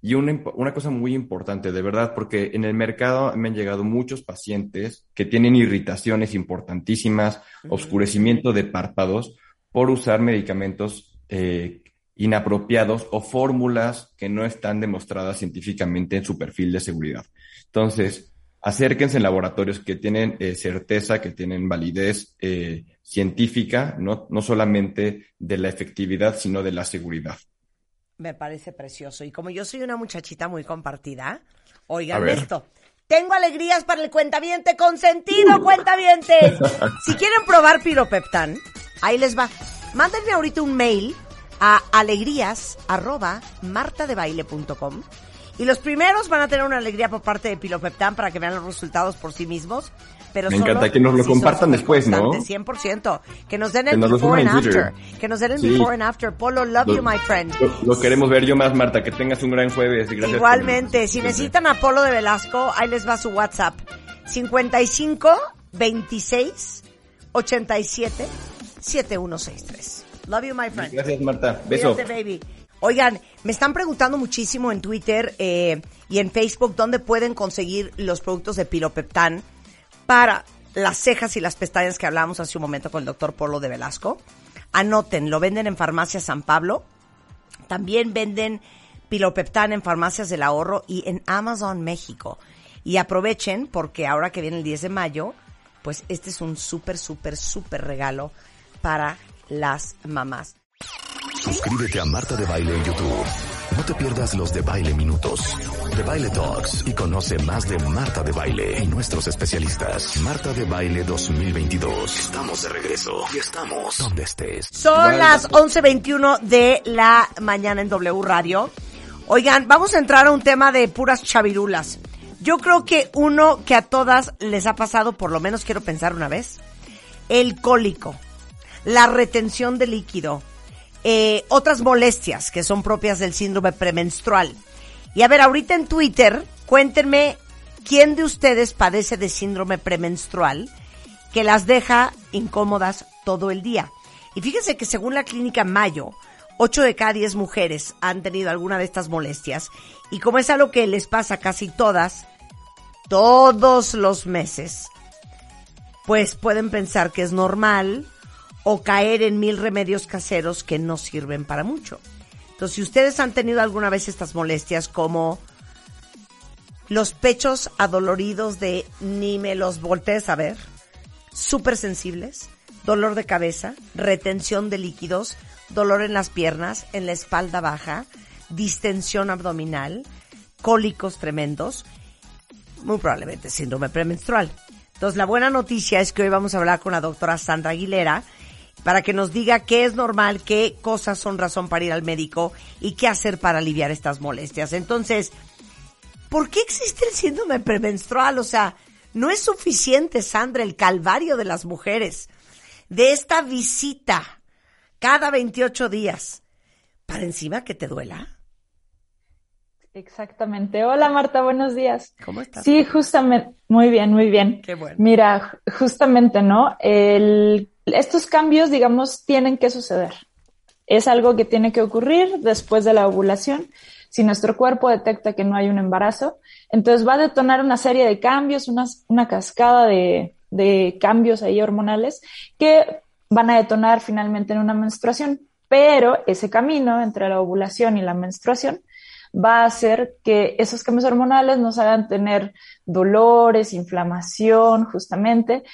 Y una, una cosa muy importante, de verdad, porque en el mercado me han llegado muchos pacientes que tienen irritaciones importantísimas, oscurecimiento de párpados por usar medicamentos eh, inapropiados o fórmulas que no están demostradas científicamente en su perfil de seguridad. Entonces, acérquense en laboratorios que tienen eh, certeza, que tienen validez eh, científica, ¿no? no solamente de la efectividad, sino de la seguridad. Me parece precioso. Y como yo soy una muchachita muy compartida, A oigan esto. Tengo alegrías para el cuentaviente consentido, cuentavientes. Si quieren probar piropeptán, ahí les va. Mándenme ahorita un mail a alegrías arroba martadebaile.com y los primeros van a tener una alegría por parte de Pilopeptán para que vean los resultados por sí mismos. Pero Me encanta que nos lo compartan después, ¿no? superconstantes, 100%. Que nos den el nos before and after. Que nos den el Sí. before and after. Polo, love Lo- you, my friend. Lo, lo queremos ver yo más, Marta. Que tengas un gran jueves. y Gracias Igualmente, por- si necesitan a Polo de Velasco, ahí les va su WhatsApp. 55 26 87 7163. Love you, my friend. Gracias, Marta. Beso. Cuídate, baby. Oigan, me están preguntando muchísimo en Twitter eh, y en Facebook dónde pueden conseguir los productos de Pilopeptán para las cejas y las pestañas que hablábamos hace un momento con el doctor Polo de Velasco. Anoten, lo venden en Farmacia San Pablo. También venden Pilopeptán en Farmacias del Ahorro y en Amazon México. Y aprovechen porque ahora que viene el 10 de mayo, pues este es un súper, súper, súper regalo para las mamás. Suscríbete a Marta de Baile en YouTube. No te pierdas los de Baile Minutos, de Baile Talks y conoce más de Marta de Baile y nuestros especialistas. Marta de Baile 2022. Estamos de regreso y estamos donde estés. Son las 11.21 de la mañana en W Radio. Oigan, vamos a entrar a un tema de puras chavirulas. Yo creo que uno que a todas les ha pasado, por lo menos quiero pensar una vez, el cólico, la retención de líquido, eh, otras molestias que son propias del síndrome premenstrual. Y a ver, ahorita en Twitter, cuéntenme quién de ustedes padece de síndrome premenstrual que las deja incómodas todo el día. Y fíjense que según la clínica Mayo, 8 de cada 10 mujeres han tenido alguna de estas molestias. Y como es algo que les pasa casi todas, todos los meses, pues pueden pensar que es normal o caer en mil remedios caseros que no sirven para mucho. Entonces, si ustedes han tenido alguna vez estas molestias como los pechos adoloridos de ni me los voltees a ver, súper sensibles, dolor de cabeza, retención de líquidos, dolor en las piernas, en la espalda baja, distensión abdominal, cólicos tremendos, muy probablemente síndrome premenstrual. Entonces, la buena noticia es que hoy vamos a hablar con la doctora Sandra Aguilera para que nos diga qué es normal, qué cosas son razón para ir al médico y qué hacer para aliviar estas molestias. Entonces, ¿por qué existe el síndrome premenstrual? O sea, no es suficiente, Sandra, el calvario de las mujeres, de esta visita cada 28 días, para encima que te duela. Exactamente. Hola Marta, buenos días. ¿Cómo estás? Sí, justamente, muy bien, muy bien. Qué bueno. Mira, justamente, ¿no? El, estos cambios, digamos, tienen que suceder. Es algo que tiene que ocurrir después de la ovulación. Si nuestro cuerpo detecta que no hay un embarazo, entonces va a detonar una serie de cambios, una, cascada de, de cambios ahí hormonales que van a detonar finalmente en una menstruación. Pero ese camino entre la ovulación y la menstruación va a hacer que esos cambios hormonales nos hagan tener dolores, inflamación, justamente.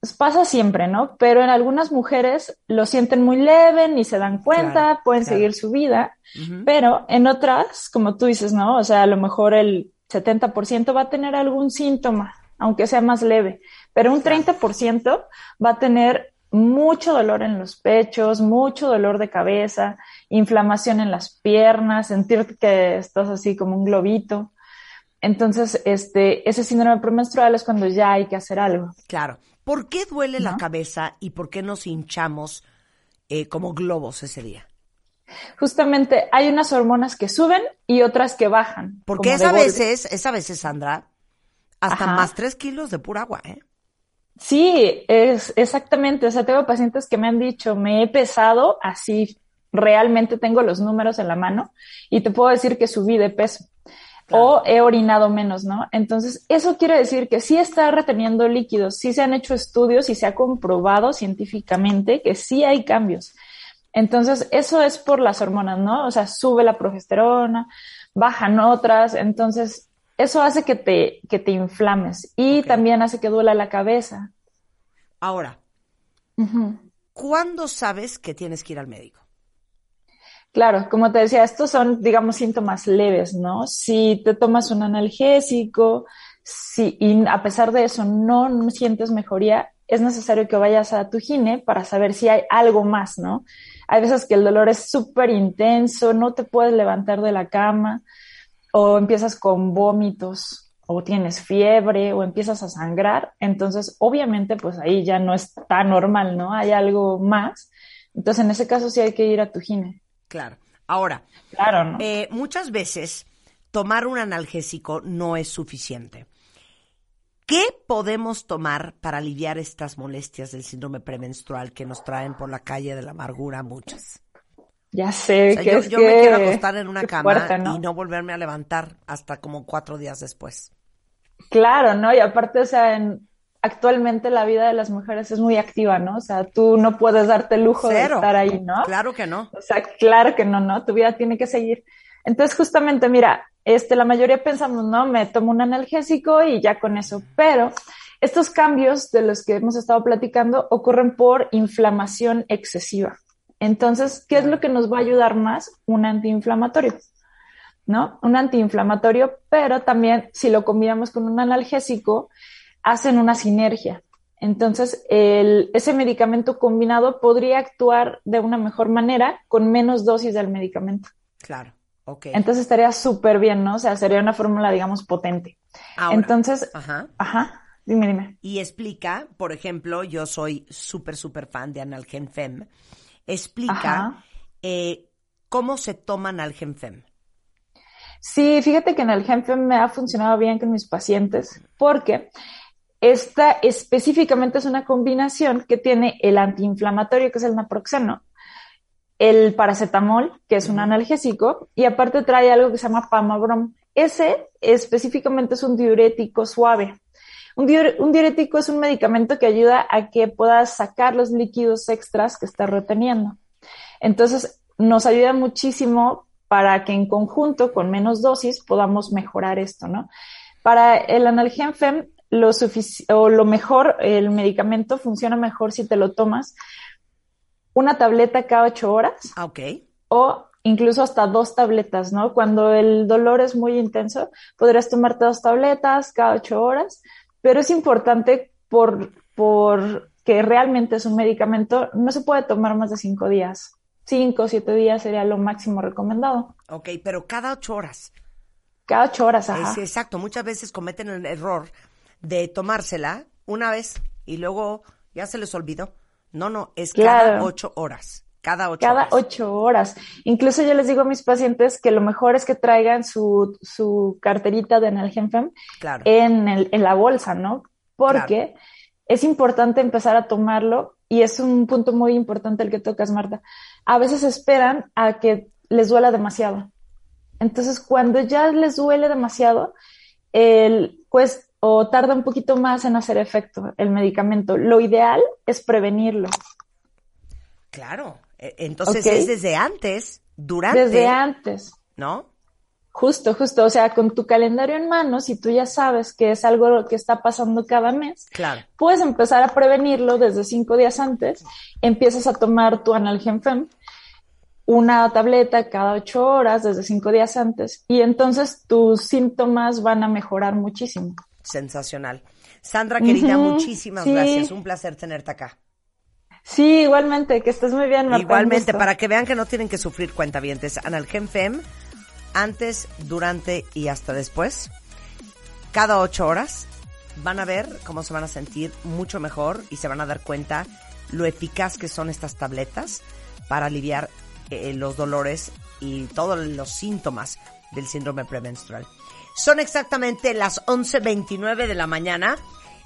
Pues pasa siempre, ¿no? Pero en algunas mujeres lo sienten muy leve, ni se dan cuenta, Claro, pueden claro. seguir su vida, pero en otras, como tú dices, ¿no? O sea, a lo mejor el 70% va a tener algún síntoma, aunque sea más leve, pero un 30% va a tener mucho dolor en los pechos, mucho dolor de cabeza, inflamación en las piernas, sentir que estás así como un globito. Entonces, este, ese síndrome premenstrual es cuando ya hay que hacer algo. Claro. ¿Por qué duele la cabeza y por qué nos hinchamos eh, como globos ese día? Justamente hay unas hormonas que suben y otras que bajan. Porque es a veces, es a veces, Sandra, hasta Ajá. más tres kilos de pura agua, ¿eh? Sí, es exactamente. O sea, tengo pacientes que me han dicho, me he pesado así, realmente tengo los números en la mano y te puedo decir que subí de peso o he orinado menos, ¿no? Entonces, eso quiere decir que sí está reteniendo líquidos, sí se han hecho estudios y se ha comprobado científicamente que sí hay cambios. Entonces, eso es por las hormonas, ¿no? O sea, sube la progesterona, bajan otras, entonces eso hace que te, que te inflames y también hace que duela la cabeza. Ahora. ¿cuándo sabes que tienes que ir al médico? Claro, como te decía, estos son, digamos, síntomas leves, ¿no? Si te tomas un analgésico, si, y a pesar de eso no, sientes mejoría, es necesario que vayas a tu gine para saber si hay algo más, ¿no? Hay veces que el dolor es súper intenso, no te puedes levantar de la cama, o empiezas con vómitos, o tienes fiebre, o empiezas a sangrar. Entonces, obviamente, pues ahí ya no es tan normal, ¿no? Hay algo más. Entonces, en ese caso sí hay que ir a tu gine. Claro. Ahora, Claro, ¿no? eh, muchas veces tomar un analgésico no es suficiente. ¿Qué podemos tomar para aliviar estas molestias del síndrome premenstrual que nos traen por la calle de la amargura muchas? Ya sé O sea, que yo es yo me quiero acostar en una qué cama fuerte, ¿no? y no volverme a levantar hasta como cuatro días después. Claro, ¿no? Y aparte, o sea, en- actualmente la vida de las mujeres es muy activa, ¿no? O sea, tú no puedes darte el lujo Cero. de estar ahí, ¿no? Claro que no. O sea, claro que no, ¿no? Tu vida tiene que seguir. Entonces, justamente, mira, este, la mayoría pensamos, no, me tomo un analgésico y ya con eso. Pero estos cambios de los que hemos estado platicando ocurren por inflamación excesiva. Entonces, ¿qué es lo que nos va a ayudar más? Un antiinflamatorio, ¿no? Un antiinflamatorio, pero también si lo combinamos con un analgésico, hacen una sinergia. Entonces, el- ese medicamento combinado podría actuar de una mejor manera con menos dosis del medicamento. Claro. Ok. Entonces estaría súper bien, ¿no? O sea, sería una fórmula, digamos, potente. Ahora, Entonces, ajá. ajá, dime, dime. Y explica, por ejemplo, yo soy súper, súper fan de Analgenfem. Explica eh, cómo se toma Analgenfem. Sí, fíjate que en el Genfem me ha funcionado bien con mis pacientes porque esta específicamente es una combinación que tiene el antiinflamatorio, que es el naproxeno, el paracetamol, que es un analgésico, y aparte trae algo que se llama pamabrom. Ese específicamente es un diurético suave. Un, diure- un diurético es un medicamento que ayuda a que puedas sacar los líquidos extras que estás reteniendo. Entonces, nos ayuda muchísimo para que en conjunto, con menos dosis, podamos mejorar esto, ¿no? Para el analgenfem, lo, o lo mejor, el medicamento funciona mejor si te lo tomas una tableta cada ocho horas Ah, ok. o incluso hasta dos tabletas, ¿no? Cuando el dolor es muy intenso, podrías tomarte dos tabletas cada ocho horas, pero es importante por, por que realmente es un medicamento, no se puede tomar más de cinco días. Cinco o siete días sería lo máximo recomendado. Ok, pero cada ocho horas. Cada ocho horas, ajá. Es exacto. Muchas veces cometen el error de tomársela una vez y luego ya se les olvidó. No, no, es cada ocho horas. Cada ocho Cada horas. ocho horas. Incluso yo les digo a mis pacientes que lo mejor es que traigan su, su carterita de Analgenfem Claro. en, el, en la bolsa, ¿no? Porque es importante empezar a tomarlo y es un punto muy importante el que tocas, Marta. A veces esperan a que les duela demasiado. Entonces, cuando ya les duele demasiado, el, pues, o tarda un poquito más en hacer efecto el medicamento. Lo ideal es prevenirlo. Claro. E- Entonces es desde antes, durante, Desde antes. ¿no? Justo, justo, o sea, con tu calendario en mano, si tú ya sabes que es algo que está pasando cada mes, Claro. puedes empezar a prevenirlo desde cinco días antes, empiezas a tomar tu analgenfem, una tableta cada ocho horas desde cinco días antes, y entonces tus síntomas van a mejorar muchísimo. Sensacional. Sandra, querida, muchísimas sí. gracias. Un placer tenerte acá. Sí, igualmente, que estés muy bien, Marta. Igualmente, para que vean que no tienen que sufrir cuentavientes. Analgenfem, antes, durante y hasta después, cada ocho horas, van a ver cómo se van a sentir mucho mejor y se van a dar cuenta lo eficaz que son estas tabletas para aliviar eh, los dolores y todos los síntomas del síndrome premenstrual. Son exactamente las 11.29 de la mañana.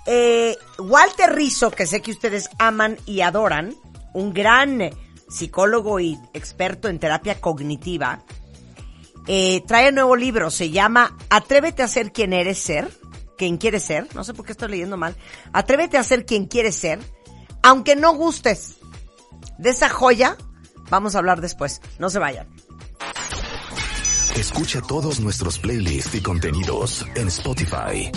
Eh, Walter Rizzo, que sé que ustedes aman y adoran, un gran psicólogo y experto en terapia cognitiva, eh, trae un nuevo libro, se llama Atrévete a ser quien eres ser, quien quieres ser, no sé por qué estoy leyendo mal, Atrévete a ser quien quieres ser, aunque no gustes. De esa joya vamos a hablar después, no se vayan. Escucha todos nuestros playlists y contenidos en Spotify.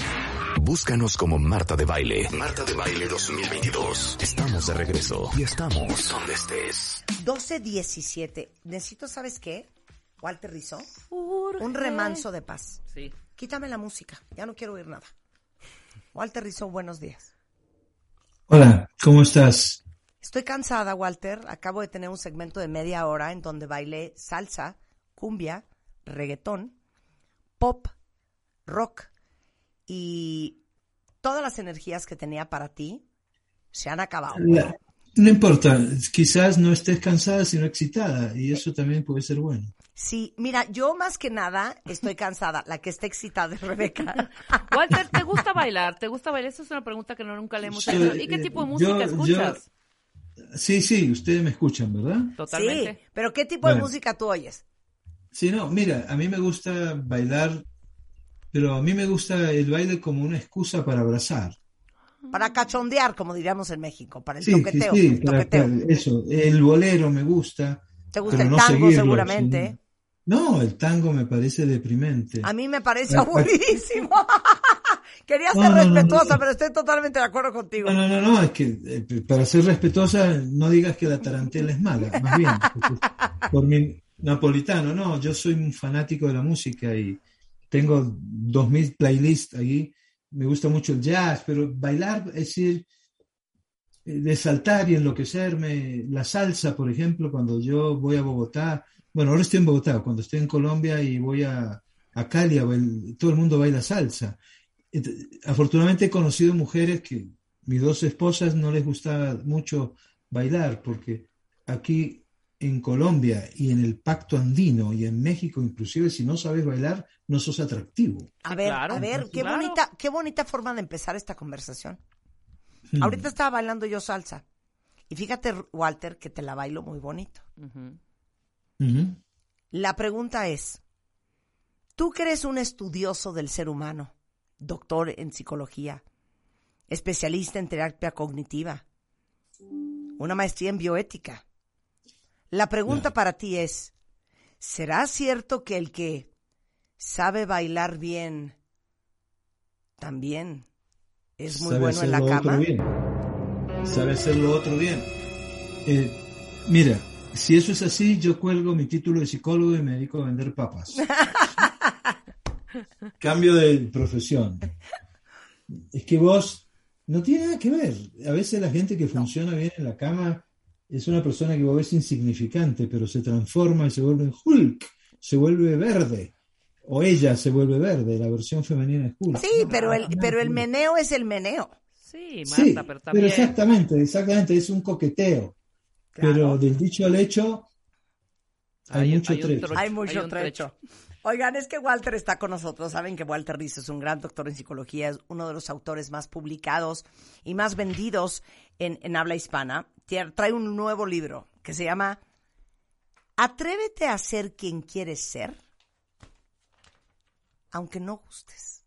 Búscanos como Marta de Baile. Marta de Baile 2022. Estamos de regreso y estamos donde estés. 12.17, necesito, ¿sabes qué? Walter Rizzo, un remanso de paz. Sí. Quítame la música, ya no quiero oír nada. Walter Rizzo, buenos días. Hola, ¿cómo estás? Estoy cansada, Walter. Acabo de tener un segmento de media hora en donde bailé salsa, cumbia, reggaetón, pop, rock y todas las energías que tenía para ti se han acabado. La, No importa, quizás no estés cansada sino excitada y eso también puede ser bueno. Sí, mira, yo más que nada estoy cansada. La que está excitada es Rebeca. Walter, ¿te gusta bailar? ¿Te gusta bailar? Esa es una pregunta que no, nunca le hemos hecho. ¿Y qué tipo de música yo- escuchas? Sí, sí, ustedes me escuchan, ¿verdad? Sí, Totalmente. pero ¿qué tipo de música tú oyes? Sí, no, mira, a mí me gusta bailar, pero a mí me gusta el baile como una excusa para abrazar. Para cachondear, como diríamos en México, para el Sí, sí, toqueteo. sí, el para- toqueteo. para- eso, el bolero me gusta. ¿Te gusta el no tango seguirlo, seguramente? sino- No, el tango me parece deprimente. A mí me parece Ah, ah. aburridísimo. Quería ser no, no, respetuosa, no. pero estoy totalmente de acuerdo contigo. No, no, no, es que eh, para ser respetuosa no digas que la tarantela es mala, más bien, por mi napolitano, no, yo soy un fanático de la música y tengo dos mil playlists ahí, me gusta mucho el jazz, pero bailar, es decir, eh, de saltar y enloquecerme, la salsa, por ejemplo, cuando yo voy a Bogotá, bueno, ahora estoy en Bogotá, cuando estoy en Colombia y voy a, a Cali, todo el mundo baila salsa. Ent- Afortunadamente he conocido mujeres que mis dos esposas no les gustaba mucho bailar porque aquí en Colombia y en el Pacto Andino y en México inclusive si no sabes bailar no sos atractivo. A ver, claro, a ver, qué claro. bonita, qué bonita forma de empezar esta conversación. Hmm. Ahorita estaba bailando yo salsa. Y fíjate, Walter, que te la bailo muy bonito. La pregunta es, tú que eres un estudioso del ser humano, doctor en psicología, especialista en terapia cognitiva, una maestría en bioética, la pregunta para ti es, ¿será cierto que el que sabe bailar bien también es muy Sabe bueno en la cama? bien. Sabe hacer lo otro bien. Eh, mira, si eso es así, yo cuelgo mi título de psicólogo y me dedico a vender papas. Cambio de profesión. Es que vos no tiene nada que ver. A veces la gente que funciona bien en la cama es una persona que vos ves insignificante, pero se transforma y se vuelve Hulk, se vuelve verde. O ella se vuelve verde, la versión femenina es Hulk. Sí, pero el, pero el meneo es el meneo. Sí, Marta, Sí, pero pero también. exactamente, exactamente, es un coqueteo. Claro. Pero del dicho al hecho hay, Hay- mucho hay trecho. Hay mucho un trecho. Oigan, es que Walter está con nosotros. Saben que Walter Rizzo es un gran doctor en psicología, es uno de los autores más publicados y más vendidos en, en habla hispana. Trae un nuevo libro que se llama Atrévete a ser quien quieres ser, aunque no gustes.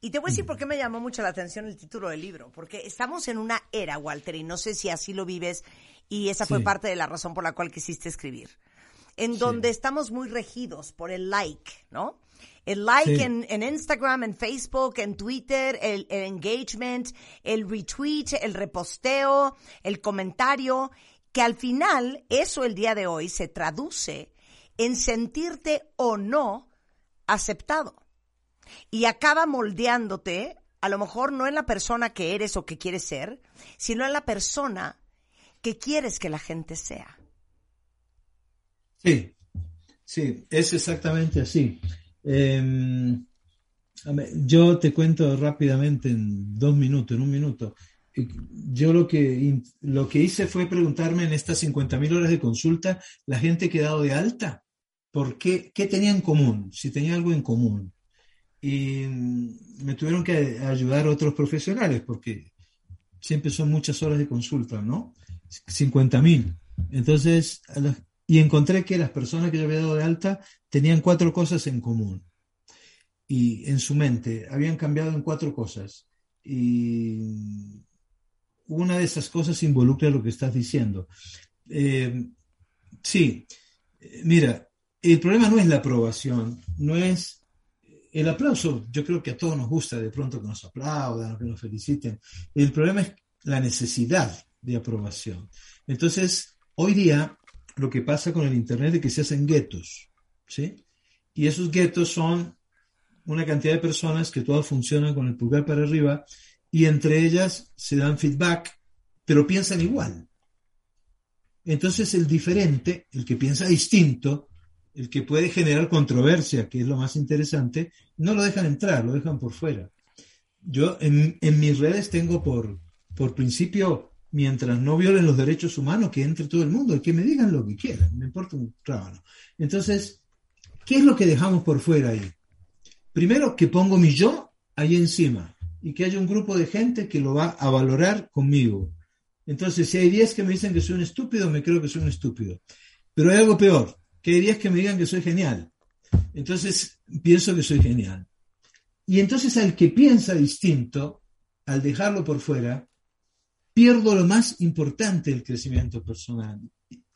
Y te voy a decir por qué me llamó mucho la atención el título del libro, porque estamos en una era, Walter, y no sé si así lo vives, y esa fue parte de la razón por la cual quisiste escribir en donde estamos muy regidos por el like, ¿no? El like Sí. en, en Instagram, en Facebook, en Twitter, el, el engagement, el retweet, el reposteo, el comentario, que al final eso el día de hoy se traduce en sentirte o no aceptado. Y acaba moldeándote, a lo mejor no en la persona que eres o que quieres ser, sino en la persona que quieres que la gente sea. Sí, sí, es exactamente así. Ver, yo te cuento rápidamente en dos minutos, en un minuto. Eh, Yo lo que, lo que hice fue preguntarme en estas 50.000 horas de consulta, la gente que de alta, ¿por qué, qué tenía en común? Si tenía algo en común. Y mm, me tuvieron que ayudar otros profesionales, porque siempre son muchas horas de consulta, ¿no? 50.000. Entonces, y encontré que las personas que yo había dado de alta tenían cuatro cosas en común. Y en su mente habían cambiado en cuatro cosas. Y una de esas cosas involucra lo que estás diciendo. Eh, sí, mira, el problema no es la aprobación, no es el aplauso. Yo creo que a todos nos gusta de pronto que nos aplaudan, que nos feliciten. El problema es la necesidad de aprobación. Entonces, hoy día lo que pasa con el Internet es que se hacen guetos, ¿sí? Y esos guetos son una cantidad de personas que todas funcionan con el pulgar para arriba y entre ellas se dan feedback, pero piensan igual. Entonces el diferente, el que piensa distinto, el que puede generar controversia, que es lo más interesante, no lo dejan entrar, lo dejan por fuera. Yo en, en mis redes tengo por, por principio mientras no violen los derechos humanos, que entre todo el mundo, y que me digan lo que quieran, me importa un rábano. Entonces, ¿qué es lo que dejamos por fuera ahí? Primero, que pongo mi yo ahí encima y que haya un grupo de gente que lo va a valorar conmigo. Entonces, si hay 10 que me dicen que soy un estúpido, me creo que soy un estúpido. Pero hay algo peor, que hay 10 que me digan que soy genial. Entonces, pienso que soy genial. Y entonces al que piensa distinto, al dejarlo por fuera, pierdo lo más importante del crecimiento personal,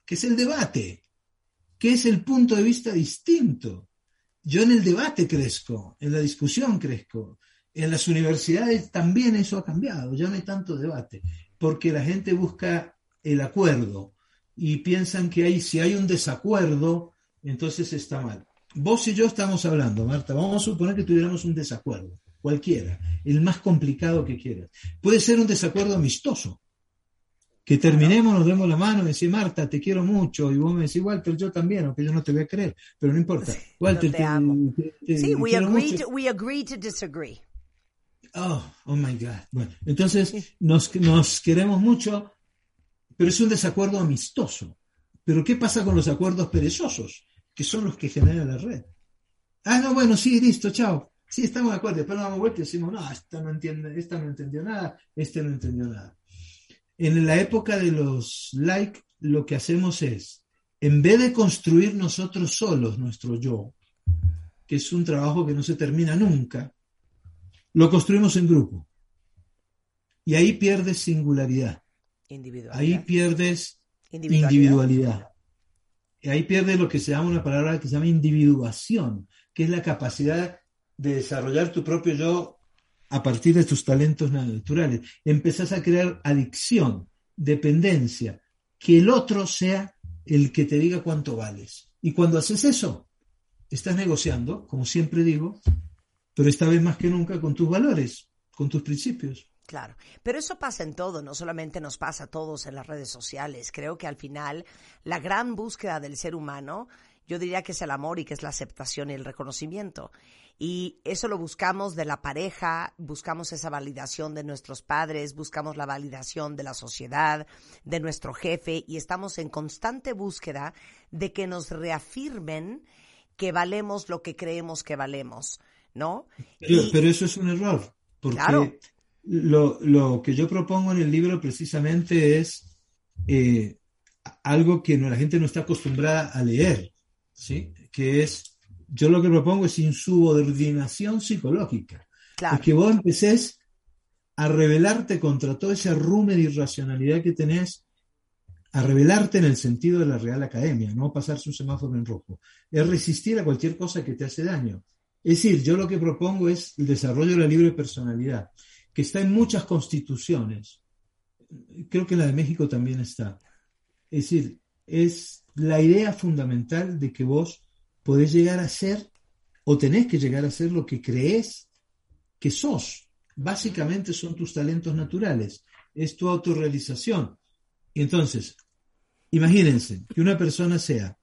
que es el debate, que es el punto de vista distinto. Yo en el debate crezco, en la discusión crezco. En las universidades también eso ha cambiado, ya no hay tanto debate, porque la gente busca el acuerdo y piensan que si hay un desacuerdo, entonces está mal. Vos y yo estamos hablando, Marta, vamos a suponer que tuviéramos un desacuerdo, cualquiera, el más complicado que quieras. Puede ser un desacuerdo amistoso, que terminemos, nos demos la mano y decir, Marta, te quiero mucho, y vos me decís, Walter, yo también, aunque yo no te voy a creer, pero no importa. Walter, te, amo. sí, we agree, to, we agree to disagree. Oh, oh my God. Bueno, entonces nos, nos queremos mucho, pero es un desacuerdo amistoso. Pero ¿qué pasa con los acuerdos perezosos? que son los que generan la red. Ah, no, bueno, sí, listo, chao. Sí, estamos de acuerdo. Después nos damos vuelta y decimos, no, esta no, entiende, esta no entendió nada, este no entendió nada. En la época de los like, lo que hacemos es, en vez de construir nosotros solos nuestro yo, que es un trabajo que no se termina nunca, lo construimos en grupo. Y ahí pierdes singularidad. Ahí pierdes individualidad ahí pierde lo que se llama una palabra que se llama individuación, que es la capacidad de desarrollar tu propio yo a partir de tus talentos naturales. Empezás a crear adicción, dependencia, que el otro sea el que te diga cuánto vales. Y cuando haces eso, estás negociando, como siempre digo, pero esta vez más que nunca con tus valores, con tus principios. Claro, pero eso pasa en todo, no solamente nos pasa a todos en las redes sociales. Creo que al final la gran búsqueda del ser humano, yo diría que es el amor y que es la aceptación y el reconocimiento. Y eso lo buscamos de la pareja, buscamos esa validación de nuestros padres, buscamos la validación de la sociedad, de nuestro jefe y estamos en constante búsqueda de que nos reafirmen que valemos lo que creemos que valemos, ¿no? Pero, eso es un error, porque claro lo, lo, que yo propongo en el libro precisamente es eh, algo que no, la gente no está acostumbrada a leer, ¿sí? Que es, yo lo que propongo es insubordinación psicológica. Claro. Es que vos empeces a rebelarte contra todo ese arrume de irracionalidad que tenés, a rebelarte en el sentido de la Real Academia, no pasarse un semáforo en rojo, es resistir a cualquier cosa que te hace daño. Es decir, yo lo que propongo es el desarrollo de la libre personalidad que está en muchas constituciones. Creo que en la de México también está. Es decir, es la idea fundamental de que vos podés llegar a ser o tenés que llegar a ser lo que crees que sos. Básicamente son tus talentos naturales, es tu autorrealización. Y entonces, imagínense que una persona sea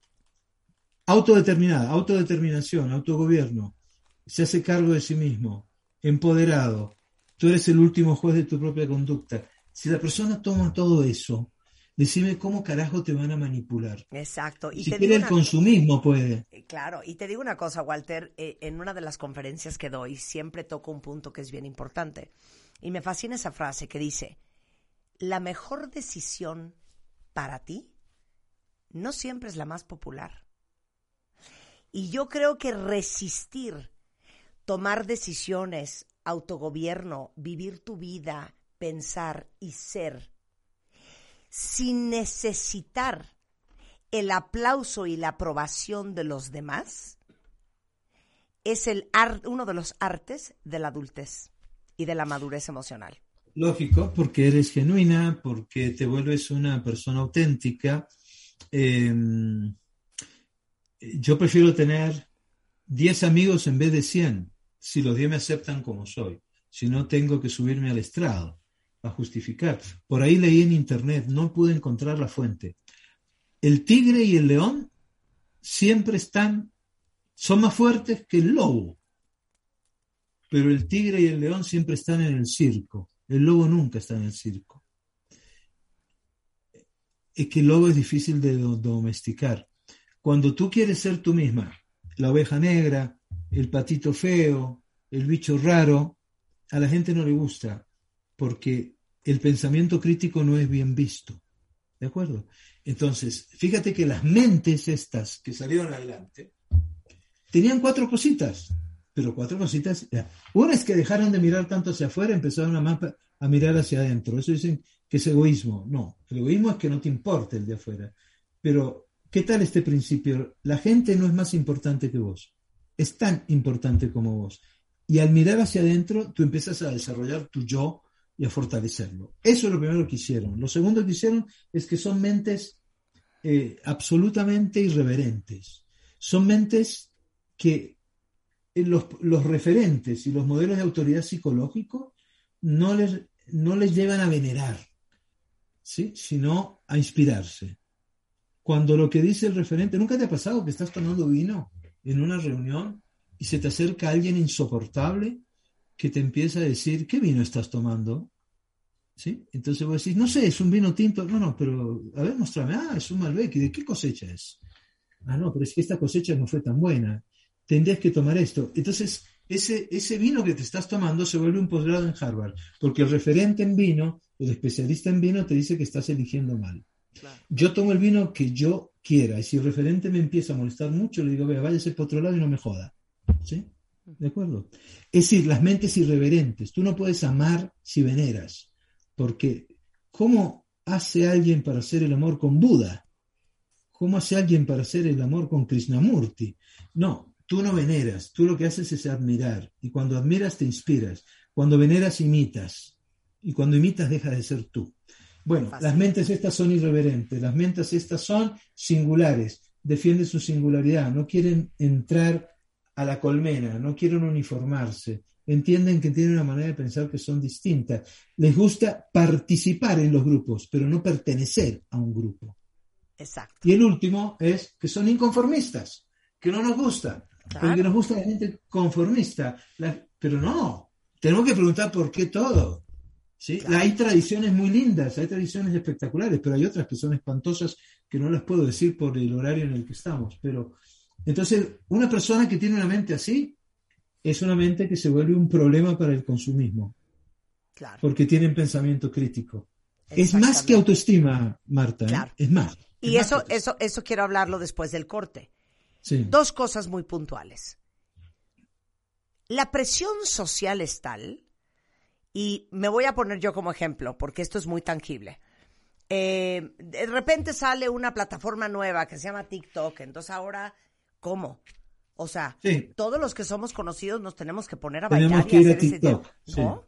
autodeterminada, autodeterminación, autogobierno, se hace cargo de sí mismo, empoderado, Tú eres el último juez de tu propia conducta. Si la persona toma todo eso, decime cómo carajo te van a manipular. Exacto. Y si quiere el consumismo puede. Eh, claro, y te digo una cosa, Walter, eh, en una de las conferencias que doy siempre toco un punto que es bien importante. Y me fascina esa frase que dice, la mejor decisión para ti no siempre es la más popular. Y yo creo que resistir, tomar decisiones, autogobierno, vivir tu vida, pensar y ser, sin necesitar el aplauso y la aprobación de los demás, es el uno de los artes de la adultez y de la madurez emocional. Lógico, porque eres genuina, porque te vuelves una persona auténtica. Em, yo prefiero tener 10 amigos en vez de 100 si los 10 me aceptan como soy, si no tengo que subirme al estrado a justificar. Por ahí leí en internet, no pude encontrar la fuente. El tigre y el león siempre están, son más fuertes que el lobo, pero el tigre y el león siempre están en el circo, el lobo nunca está en el circo. es que el lobo es difícil de do- domesticar. Cuando tú quieres ser tú misma, la oveja negra, el patito feo, el bicho raro, a la gente no le gusta porque el pensamiento crítico no es bien visto. ¿De acuerdo? Entonces, fíjate que las mentes estas que salieron adelante tenían cuatro cositas, pero cuatro cositas. Una es que dejaron de mirar tanto hacia afuera, empezaron a, mirar hacia adentro. Eso dicen que es egoísmo. No, el egoísmo es que no te importe el de afuera. Pero, ¿qué tal este principio? La gente no es más importante que vos. Es tan importante como vos. Y al mirar hacia adentro, tú empiezas a desarrollar tu yo y a fortalecerlo. Eso es lo primero que hicieron. Lo segundo que hicieron es que son mentes eh, absolutamente irreverentes. Son mentes que eh, los, los referentes y los modelos de autoridad psicológico no les, no les llevan a venerar, ¿sí? sino a inspirarse. Cuando lo que dice el referente, ¿nunca te ha pasado que estás tomando vino en una reunión y se te acerca alguien insoportable que te empieza a decir, ¿qué vino estás tomando? ¿Sí? Entonces vos decís, no sé, es un vino tinto. No, no, pero a ver, mostrame. Ah, es un Malbec. ¿Y de qué cosecha es? Ah, no, pero es que esta cosecha no fue tan buena. Tendrías que tomar esto. Entonces, ese, ese vino que te estás tomando se vuelve un posgrado en Harvard, porque el referente en vino, el especialista en vino, te dice que estás eligiendo mal. Yo tomo el vino que yo quiera, y si el referente me empieza a molestar mucho, le digo, vea, váyase por otro lado y no me joda. ¿Sí? ¿De acuerdo? Es decir, las mentes irreverentes. Tú no puedes amar si veneras, porque ¿cómo hace alguien para hacer el amor con Buda? ¿Cómo hace alguien para hacer el amor con Krishnamurti? No, tú no veneras, tú lo que haces es admirar, y cuando admiras te inspiras, cuando veneras imitas, y cuando imitas dejas de ser tú. Bueno, Fácil. las mentes estas son irreverentes, las mentes estas son singulares, defienden su singularidad, no quieren entrar a la colmena, no quieren uniformarse, entienden que tienen una manera de pensar que son distintas, les gusta participar en los grupos, pero no pertenecer a un grupo. Exacto. Y el último es que son inconformistas, que no nos gusta, Claro. porque nos gusta la gente conformista. La- pero no, tenemos que preguntar por qué todo. ¿sí? Claro. Hay tradiciones muy lindas, hay tradiciones espectaculares, pero hay otras que son espantosas que no las puedo decir por el horario en el que estamos. Pero entonces, una persona que tiene una mente así es una mente que se vuelve un problema para el consumismo, Claro. porque tienen pensamiento crítico. Es más que autoestima, Marta. ¿eh? Claro. Es más. Y Es eso, eso, eso quiero hablarlo después del corte. Sí. Dos cosas muy puntuales. La presión social es tal, y me voy a poner yo como ejemplo, porque esto es muy tangible. Eh, de repente sale una plataforma nueva que se llama TikTok, entonces ahora, ¿cómo? O sea, Sí. todos los que somos conocidos nos tenemos que poner a Tenemos bailar que y a hacer ese tipo, ¿no?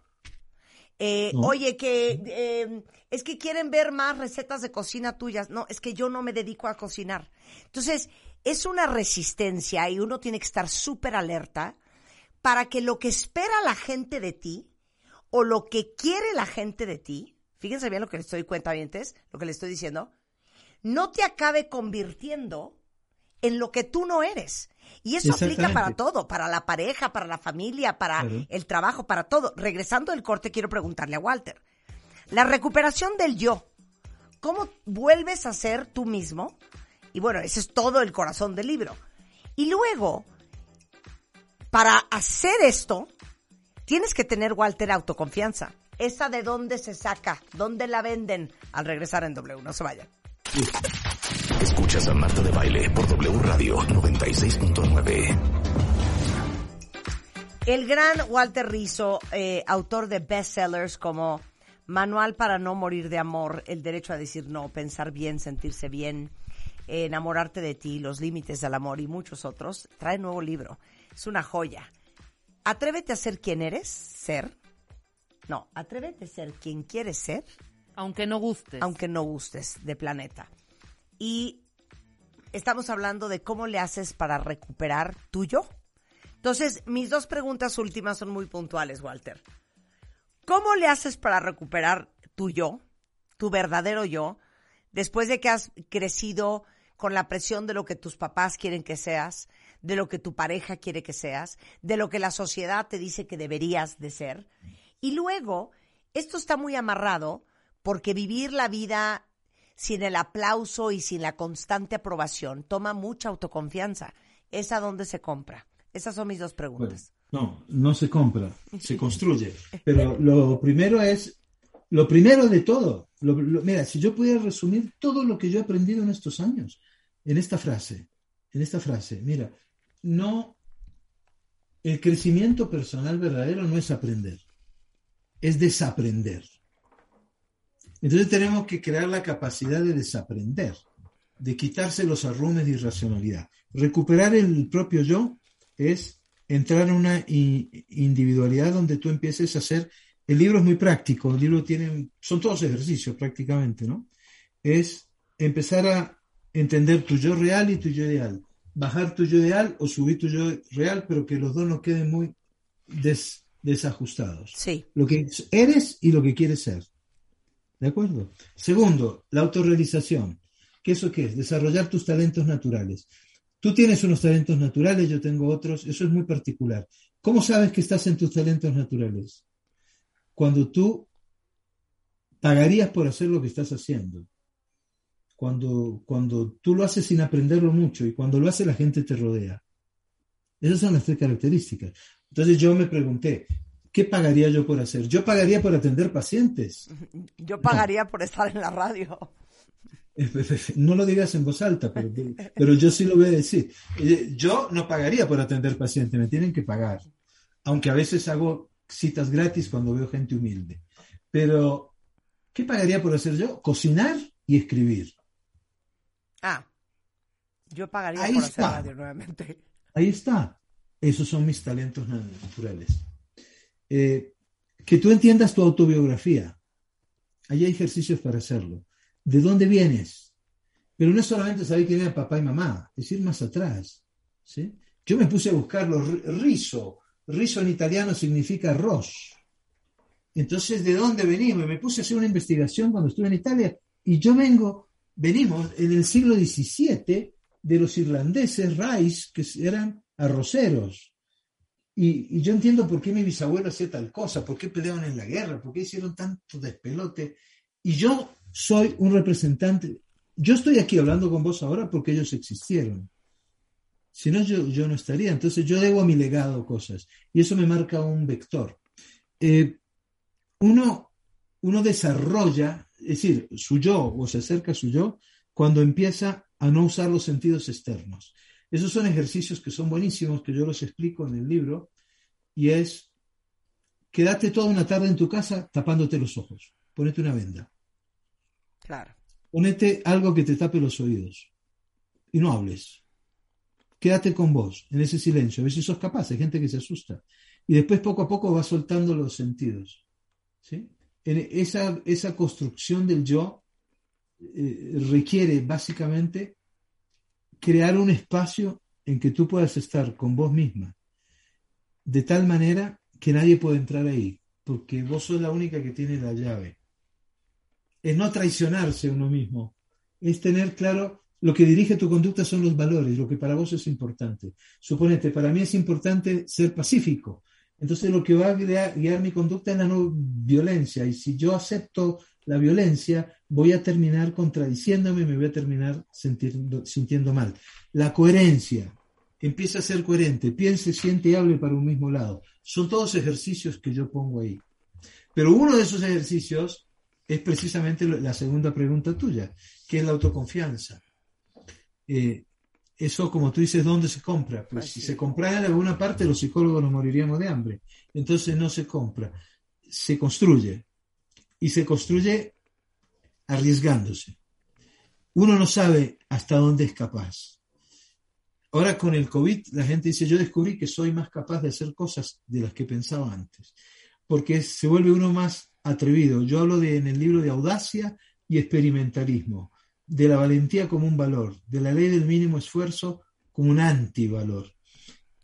Eh, ¿No? Oye, que eh, es que quieren ver más recetas de cocina tuyas. No, es que yo no me dedico a cocinar. Entonces, es una resistencia y uno tiene que estar súper alerta para que lo que espera la gente de ti o lo que quiere la gente de ti, fíjense bien lo que les estoy cuenta lo que le estoy diciendo, no te acabe convirtiendo en lo que tú no eres. Y eso aplica para todo, para la pareja, para la familia, para Claro. el trabajo, para todo. Regresando del corte, quiero preguntarle a Walter. La recuperación del yo. ¿Cómo vuelves a ser tú mismo? Y bueno, ese es todo el corazón del libro. Y luego, para hacer esto, tienes que tener, Walter, autoconfianza. ¿Esa de dónde se saca? ¿Dónde la venden? Al regresar en W, no se vayan. Escuchas a Marta de Baile por W Radio 96.9. El gran Walter Rizzo, eh, autor de bestsellers como Manual para no morir de amor, El derecho a decir no, pensar bien, sentirse bien, eh, enamorarte de ti, Los límites del amor y muchos otros, trae nuevo libro. Es una joya. Atrévete a ser quien eres, ser. No, atrévete a ser quien quieres ser, Aunque no gustes. aunque no gustes de planeta. Y estamos hablando de cómo le haces para recuperar tu yo. Entonces, mis dos preguntas últimas son muy puntuales, Walter. ¿Cómo le haces para recuperar tu yo, tu verdadero yo, después de que has crecido con la presión de lo que tus papás quieren que seas, de lo que tu pareja quiere que seas, de lo que la sociedad te dice que deberías de ser? Y luego, esto está muy amarrado porque vivir la vida sin el aplauso y sin la constante aprobación, toma mucha autoconfianza. ¿Es a dónde se compra? Esas son mis dos preguntas. no, no se compra, se construye. Pero lo primero es, lo primero de todo, mira, si yo pudiera resumir todo lo que yo he aprendido en estos años, en esta frase, en esta frase, mira, no, el crecimiento personal verdadero no es aprender, es desaprender. Entonces tenemos que crear la capacidad de desaprender, de quitarse los arrumes de irracionalidad. Recuperar el propio yo es entrar en una individualidad donde tú empieces a hacer, el libro es muy práctico, el libro tiene, son todos ejercicios prácticamente, ¿no? Es empezar a entender tu yo real y tu yo ideal, bajar tu yo ideal o subir tu yo real, pero que los dos no queden muy desajustados. Sí. Lo que eres y lo que quieres ser. ¿De acuerdo? Segundo, la autorrealización. ¿Qué eso qué es? Desarrollar tus talentos naturales. Tú tienes unos talentos naturales, yo tengo otros, eso es muy particular. ¿Cómo sabes que estás en tus talentos naturales? Cuando tú pagarías por hacer lo que estás haciendo. Cuando, cuando tú lo haces sin aprenderlo mucho y cuando lo hace la gente te rodea. Esas son las tres características. Entonces yo me pregunté, ¿qué pagaría yo por hacer? Yo pagaría por atender pacientes. Yo pagaría por estar en la radio. No lo digas en voz alta, pero, pero, yo sí lo voy a decir. Eh, yo no pagaría por atender pacientes, me tienen que pagar. Aunque a veces hago citas gratis cuando veo gente humilde. Pero, ¿qué pagaría por hacer yo? Cocinar y escribir. Ah, yo pagaría por hacer radio nuevamente. Ahí está. Esos son mis talentos naturales. Eh, que tú entiendas tu autobiografía. Hay ejercicios para hacerlo. ¿De dónde vienes? Pero no es solamente saber quién era papá y mamá, es ir más atrás. ¿sí? Yo me puse a buscarlo, riso. Riso en italiano significa arroz. Entonces, ¿de dónde venimos? Me puse a hacer una investigación cuando estuve en Italia y yo vengo, venimos en el siglo XVII de los irlandeses, Rice, que eran arroceros. Y, yo entiendo por qué mi bisabuelo hacía tal cosa, por qué peleaban en la guerra, por qué hicieron tanto despelote. Y yo soy un representante. Yo estoy aquí hablando con vos ahora porque ellos existieron. Si no, yo, no estaría. Entonces yo debo a mi legado cosas. Y eso me marca un vector. Eh, uno, uno desarrolla, es decir, su yo o se acerca a su yo cuando empieza a no usar los sentidos externos. Esos son ejercicios que son buenísimos, que yo los explico en el libro, y es, quédate toda una tarde en tu casa tapándote los ojos, ponete una venda. Claro. Ponete algo que te tape los oídos y no hables. Quédate con vos, en ese silencio. A veces sos capaz, hay gente que se asusta. Y después poco a poco vas soltando los sentidos. ¿sí? esa, esa construcción del yo eh, requiere básicamente crear un espacio en que tú puedas estar con vos misma, de tal manera que nadie puede entrar ahí, porque vos sos la única que tiene la llave. Es no traicionarse uno mismo, es tener claro lo que dirige tu conducta son los valores, lo que para vos es importante. Suponete, para mí es importante ser pacífico. Entonces lo que va a guiar, guiar mi conducta es la no violencia. Y si yo acepto la violencia, voy a terminar contradiciéndome me voy a terminar sintiendo, sintiendo mal. La coherencia, empieza a ser coherente, piense, siente y hable para un mismo lado. Son todos ejercicios que yo pongo ahí. Pero uno de esos ejercicios es precisamente la segunda pregunta tuya, que es la autoconfianza. Eh, eso, como tú dices, ¿dónde se compra? Pues si se comprara en alguna parte, los psicólogos nos moriríamos de hambre. Entonces no se compra, se construye y se construye arriesgándose. Uno no sabe hasta dónde es capaz. Ahora con el COVID la gente dice, yo descubrí que soy más capaz de hacer cosas de las que pensaba antes, porque se vuelve uno más atrevido. Yo hablo de, en el libro de audacia y experimentalismo, de la valentía como un valor, de la ley del mínimo esfuerzo como un antivalor.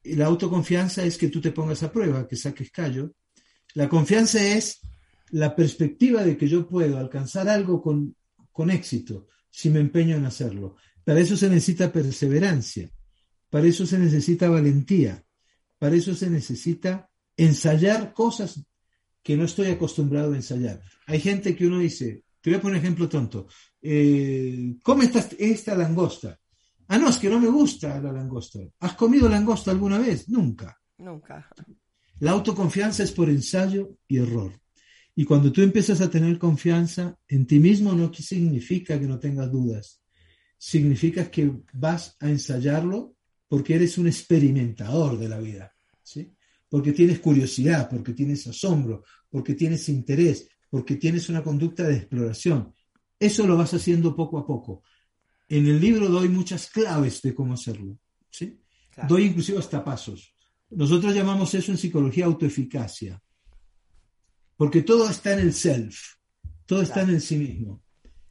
La autoconfianza es que tú te pongas a prueba, que saques callo. La confianza es la perspectiva de que yo puedo alcanzar algo con, con éxito si me empeño en hacerlo. Para eso se necesita perseverancia, para eso se necesita valentía, para eso se necesita ensayar cosas que no estoy acostumbrado a ensayar. Hay gente que uno dice, Te voy a poner un ejemplo tonto. Eh, come esta, esta langosta. Ah, no, es que no me gusta la langosta. ¿Has comido langosta alguna vez? Nunca. Nunca. La autoconfianza es por ensayo y error. Y cuando tú empiezas a tener confianza en ti mismo, no significa que no tengas dudas. Significa que vas a ensayarlo porque eres un experimentador de la vida. ¿sí? Porque tienes curiosidad, porque tienes asombro, porque tienes interés, porque tienes una conducta de exploración. Eso lo vas haciendo poco a poco. En el libro doy muchas claves de cómo hacerlo. ¿sí? Claro. Doy inclusive hasta pasos. Nosotros llamamos eso en psicología autoeficacia. Porque todo está en el self, todo está en el sí mismo.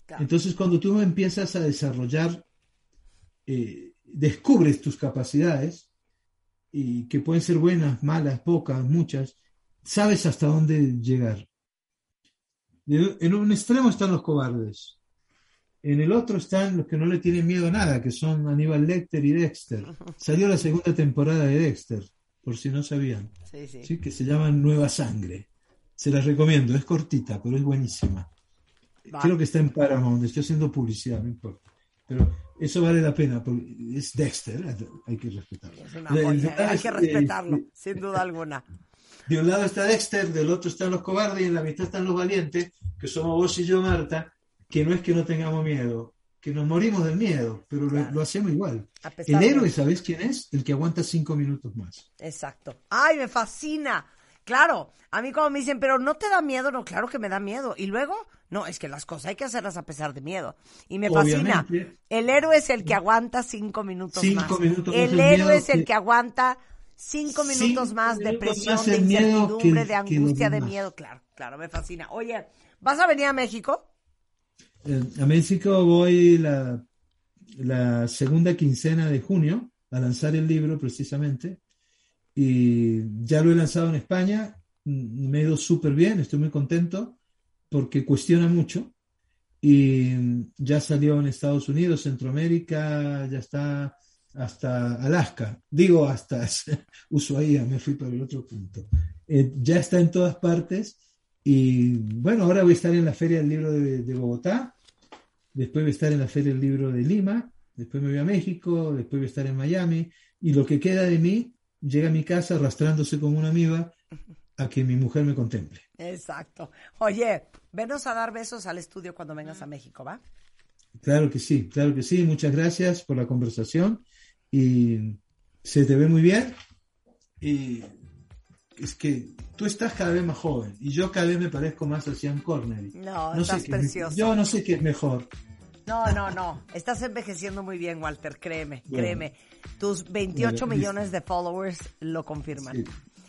Claro. Entonces, cuando tú empiezas a desarrollar, eh, descubres tus capacidades, y que pueden ser buenas, malas, pocas, muchas, sabes hasta dónde llegar. En un extremo están los cobardes. En el otro están los que no le tienen miedo a nada, que son Aníbal Lecter y Dexter. Salió la segunda temporada de Dexter, por si no sabían. Sí, sí. ¿sí? que se llama Nueva Sangre. Se las recomiendo, es cortita, pero es buenísima. Creo que está en Paramount, estoy haciendo publicidad, no importa. Pero eso vale la pena, porque es Dexter, hay que respetarlo. Es una De- joya, de- hay que respetarlo, eh, sin duda alguna. De un lado está Dexter, del otro están los cobardes y en la mitad están los valientes, que somos vos y yo, Marta, que no es que no tengamos miedo, que nos morimos del miedo, pero lo, Claro. lo hacemos igual. El de- héroe, ¿sabes quién es? El que aguanta cinco minutos más. Exacto. ¡Ay, me fascina! Claro, a mí como me dicen, pero ¿no te da miedo? No, claro que me da miedo. Y luego, no, es que las cosas hay que hacerlas a pesar de miedo. Y me fascina. El héroe es el que aguanta cinco minutos Cinco más. minutos el héroe es el que- que aguanta cinco minutos Cinco más de presión, más de incertidumbre, que- de angustia, de miedo. Claro, claro, me fascina. Oye, ¿vas a venir a México? Eh, a México voy la, la segunda quincena de junio a lanzar el libro precisamente y ya lo he lanzado en España, mm, me ha ido súper bien, estoy muy contento porque cuestiona mucho y ya salió en Estados Unidos, Centroamérica, ya está hasta Alaska, digo hasta Ushuaia, me fui para el otro punto. Eh, ya está en todas partes y bueno, ahora voy a estar en la Feria del Libro de, de Bogotá, después voy a estar en la Feria del Libro de Lima, después me voy a México, después voy a estar en Miami, y lo que queda de mí llega a mi casa arrastrándose como una amiga a que mi mujer me contemple. Exacto. Oye, venos a dar besos al estudio cuando vengas a México, ¿va? Claro que sí, claro que sí. Muchas gracias por la conversación y se te ve muy bien. Y es que tú estás cada vez más joven y yo cada vez me parezco más a Sean Connery. No, sé estás qué es- precioso. yo no sé qué es mejor. No, no, no. Estás envejeciendo muy bien, Walter, créeme, Bueno. créeme. Tus 28 Bueno, millones de followers lo confirman. Sí.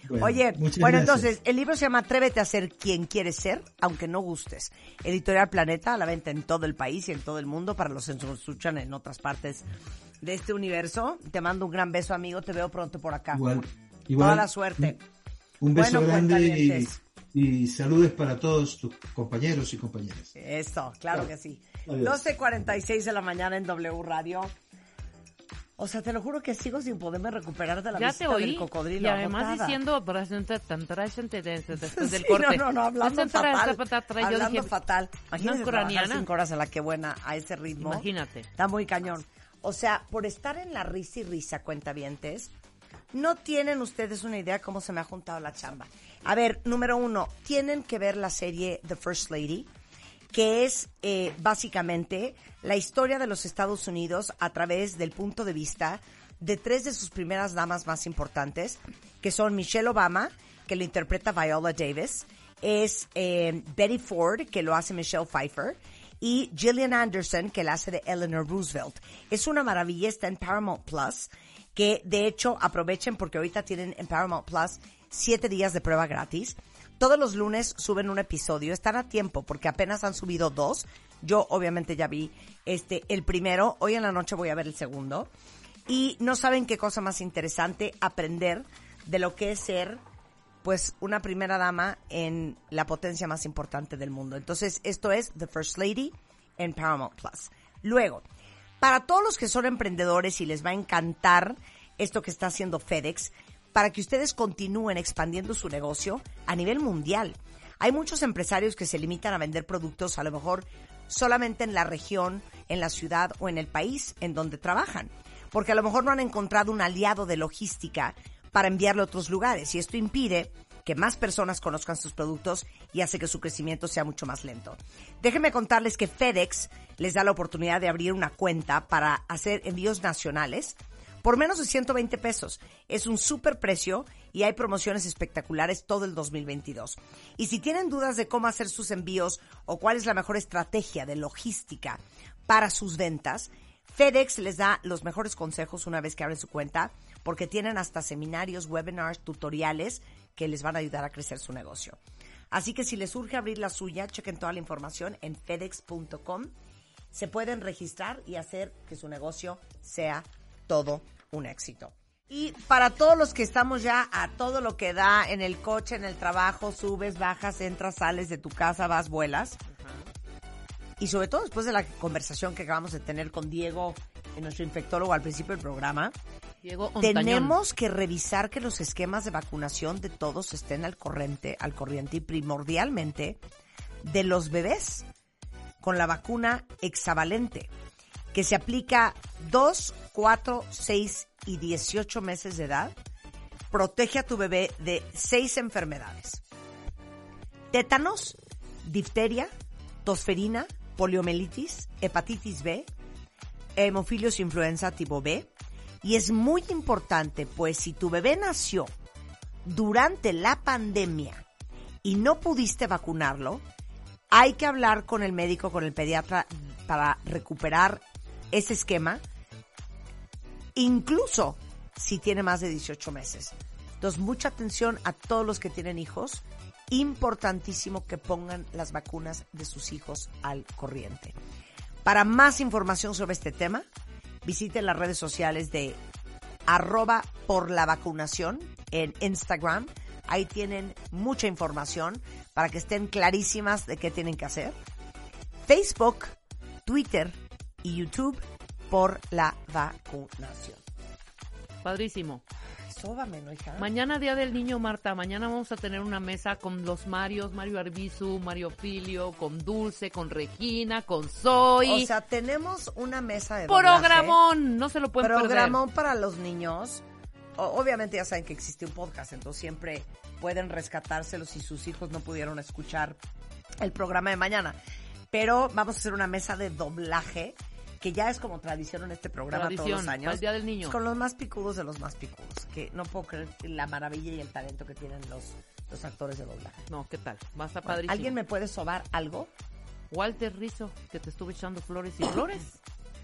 Bueno, Oye, bueno, gracias. entonces, el libro se llama Atrévete a ser quien quieres ser, aunque no gustes. Editorial Planeta, a la venta en todo el país y en todo el mundo, para los que nos escuchan en otras partes de este universo. Te mando un gran beso, amigo. Te veo pronto por acá. Igual, Toda igual. la suerte. Un beso grande y, y saludos para todos tus compañeros y compañeras. Eso, claro que sí. Adiós. 12.46 de la mañana en W Radio. O sea, te lo juro que sigo sin poderme recuperar de la Ya visita te oí. del cocodrilo. Y además agotada. diciendo presente tan trascendente después del Sí, corte. no, no, no, hablando fatal. Hablando dije, fatal. Imagínate trabajar cinco horas a la que buena a ese ritmo. Imagínate. Está muy cañón. O sea, por estar en la risa y risa, cuentavientes, no tienen ustedes una idea cómo se me ha juntado la chamba. A ver, número uno, tienen que ver la serie The First Lady, que es eh, básicamente la historia de los Estados Unidos a través del punto de vista de tres de sus primeras damas más importantes, que son Michelle Obama, que lo interpreta Viola Davis, es eh, Betty Ford, que lo hace Michelle Pfeiffer, y Gillian Anderson, que la hace de Eleanor Roosevelt. Es una maravilla, está en Paramount Plus, que de hecho aprovechen porque ahorita tienen en Paramount Plus siete días de prueba gratis. Todos los lunes suben un episodio, están a tiempo porque apenas han subido dos. Yo obviamente ya vi este el primero, hoy en la noche voy a ver el segundo. Y no saben qué cosa más interesante aprender de lo que es ser pues una primera dama en la potencia más importante del mundo. Entonces, esto es The First Lady en Paramount Plus. Luego, para todos los que son emprendedores y les va a encantar esto que está haciendo FedEx, para que ustedes continúen expandiendo su negocio a nivel mundial. Hay muchos empresarios que se limitan a vender productos a lo mejor solamente en la región, en la ciudad o en el país en donde trabajan, porque a lo mejor no han encontrado un aliado de logística para enviarlo a otros lugares y esto impide que más personas conozcan sus productos y hace que su crecimiento sea mucho más lento. Déjenme contarles que FedEx les da la oportunidad de abrir una cuenta para hacer envíos nacionales por menos de 120 pesos. Es un súper precio y hay promociones espectaculares todo el 2022. Y si tienen dudas de cómo hacer sus envíos o cuál es la mejor estrategia de logística para sus ventas, FedEx les da los mejores consejos una vez que abren su cuenta porque tienen hasta seminarios, webinars, tutoriales que les van a ayudar a crecer su negocio. Así que si les urge abrir la suya, chequen toda la información en fedex.com. Se pueden registrar y hacer que su negocio sea todo un éxito. Y para todos los que estamos ya a todo lo que da en el coche, en el trabajo, subes, bajas, entras, sales de tu casa, vas, vuelas. Y sobre todo después de la conversación que acabamos de tener con Diego, nuestro infectólogo al principio del programa, Diego tenemos que revisar que los esquemas de vacunación de todos estén al corriente, al corriente y primordialmente de los bebés con la vacuna hexavalente, que se aplica 2, 4, 6 y 18 meses de edad. Protege a tu bebé de seis enfermedades. Tétanos, difteria, tosferina, poliomielitis, hepatitis B, hemofilios influenza tipo B. Y es muy importante, pues si tu bebé nació durante la pandemia y no pudiste vacunarlo, hay que hablar con el médico, con el pediatra para recuperar ese esquema, incluso si tiene más de 18 meses. Entonces, mucha atención a todos los que tienen hijos. Importantísimo que pongan las vacunas de sus hijos al corriente. Para más información sobre este tema, visiten las redes sociales de arroba por la vacunación en Instagram. Ahí tienen mucha información para que estén clarísimas de qué tienen que hacer. Facebook, Twitter y YouTube por la vacunación. Padrísimo. Sóbame, ¿no, hija? Mañana Día del Niño, Marta. Mañana vamos a tener una mesa con los Marios, Mario Arbizu, Mario Filio, con Dulce, con Regina, con Zoe. O sea, tenemos una mesa de Programón, no se lo pueden Programón para los niños. O- obviamente ya saben que existe un podcast, entonces siempre pueden rescatárselo si sus hijos no pudieron escuchar el programa de mañana. Pero vamos a hacer una mesa de doblaje que ya es como tradición en este programa todos Tradición, los años. el Día del Niño. Con los más picudos de los más picudos, que no puedo creer la maravilla y el talento que tienen los, los actores de doblaje. No, ¿qué tal? Va a estar padrísimo. ¿Alguien me puede sobar algo? Walter Rizzo, que te estuve echando flores y flores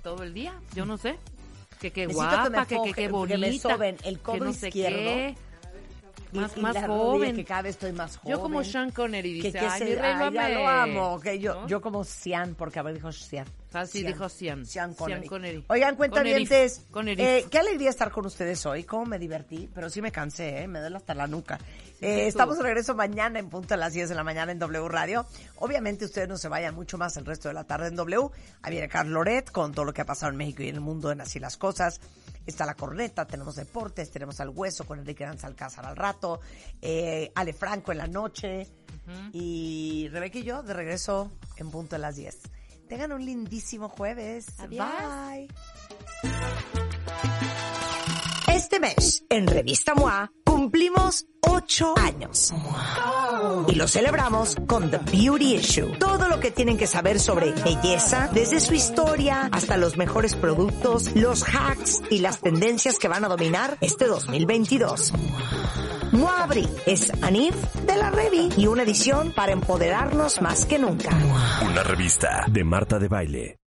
todo el día. Yo no sé. Que qué guapa, que que, que qué que bonita. me soben el que codo no sé izquierdo. qué. Y- Más, y más la joven. que cada vez estoy más joven. Yo como Sean Connery que, dice, que ay, se- mi rey, ay, ya amé". lo amo. Que yo, ¿No? yo como Cian, porque a ver dijo Cian. Ah, sí, dijo Cian. Cian Connery. Connery. Oigan, cuentavientes, Connery. eh, qué alegría estar con ustedes hoy. Cómo me divertí, pero sí me cansé, ¿eh? me duele hasta la nuca. Eh, estamos de regreso mañana en punto a las 10 de la mañana en W Radio. Obviamente ustedes no se vayan mucho más el resto de la tarde en W. Ahí viene Carl Loret con todo lo que ha pasado en México y en el mundo en Así las Cosas. Está la corneta, tenemos deportes, tenemos al hueso con Enrique Danza Alcázar al rato, eh, Ale Franco en la noche y Rebeca y yo de regreso en punto a las 10. Tengan un lindísimo jueves. Adiós. Bye. Este mes, en Revista MOA, cumplimos ocho años. Y lo celebramos con The Beauty Issue. Todo lo que tienen que saber sobre belleza, desde su historia hasta los mejores productos, los hacks y las tendencias que van a dominar este 2022. MOA Abril es Anif de la Revi y una edición para empoderarnos más que nunca. Una revista de Marta de Baile.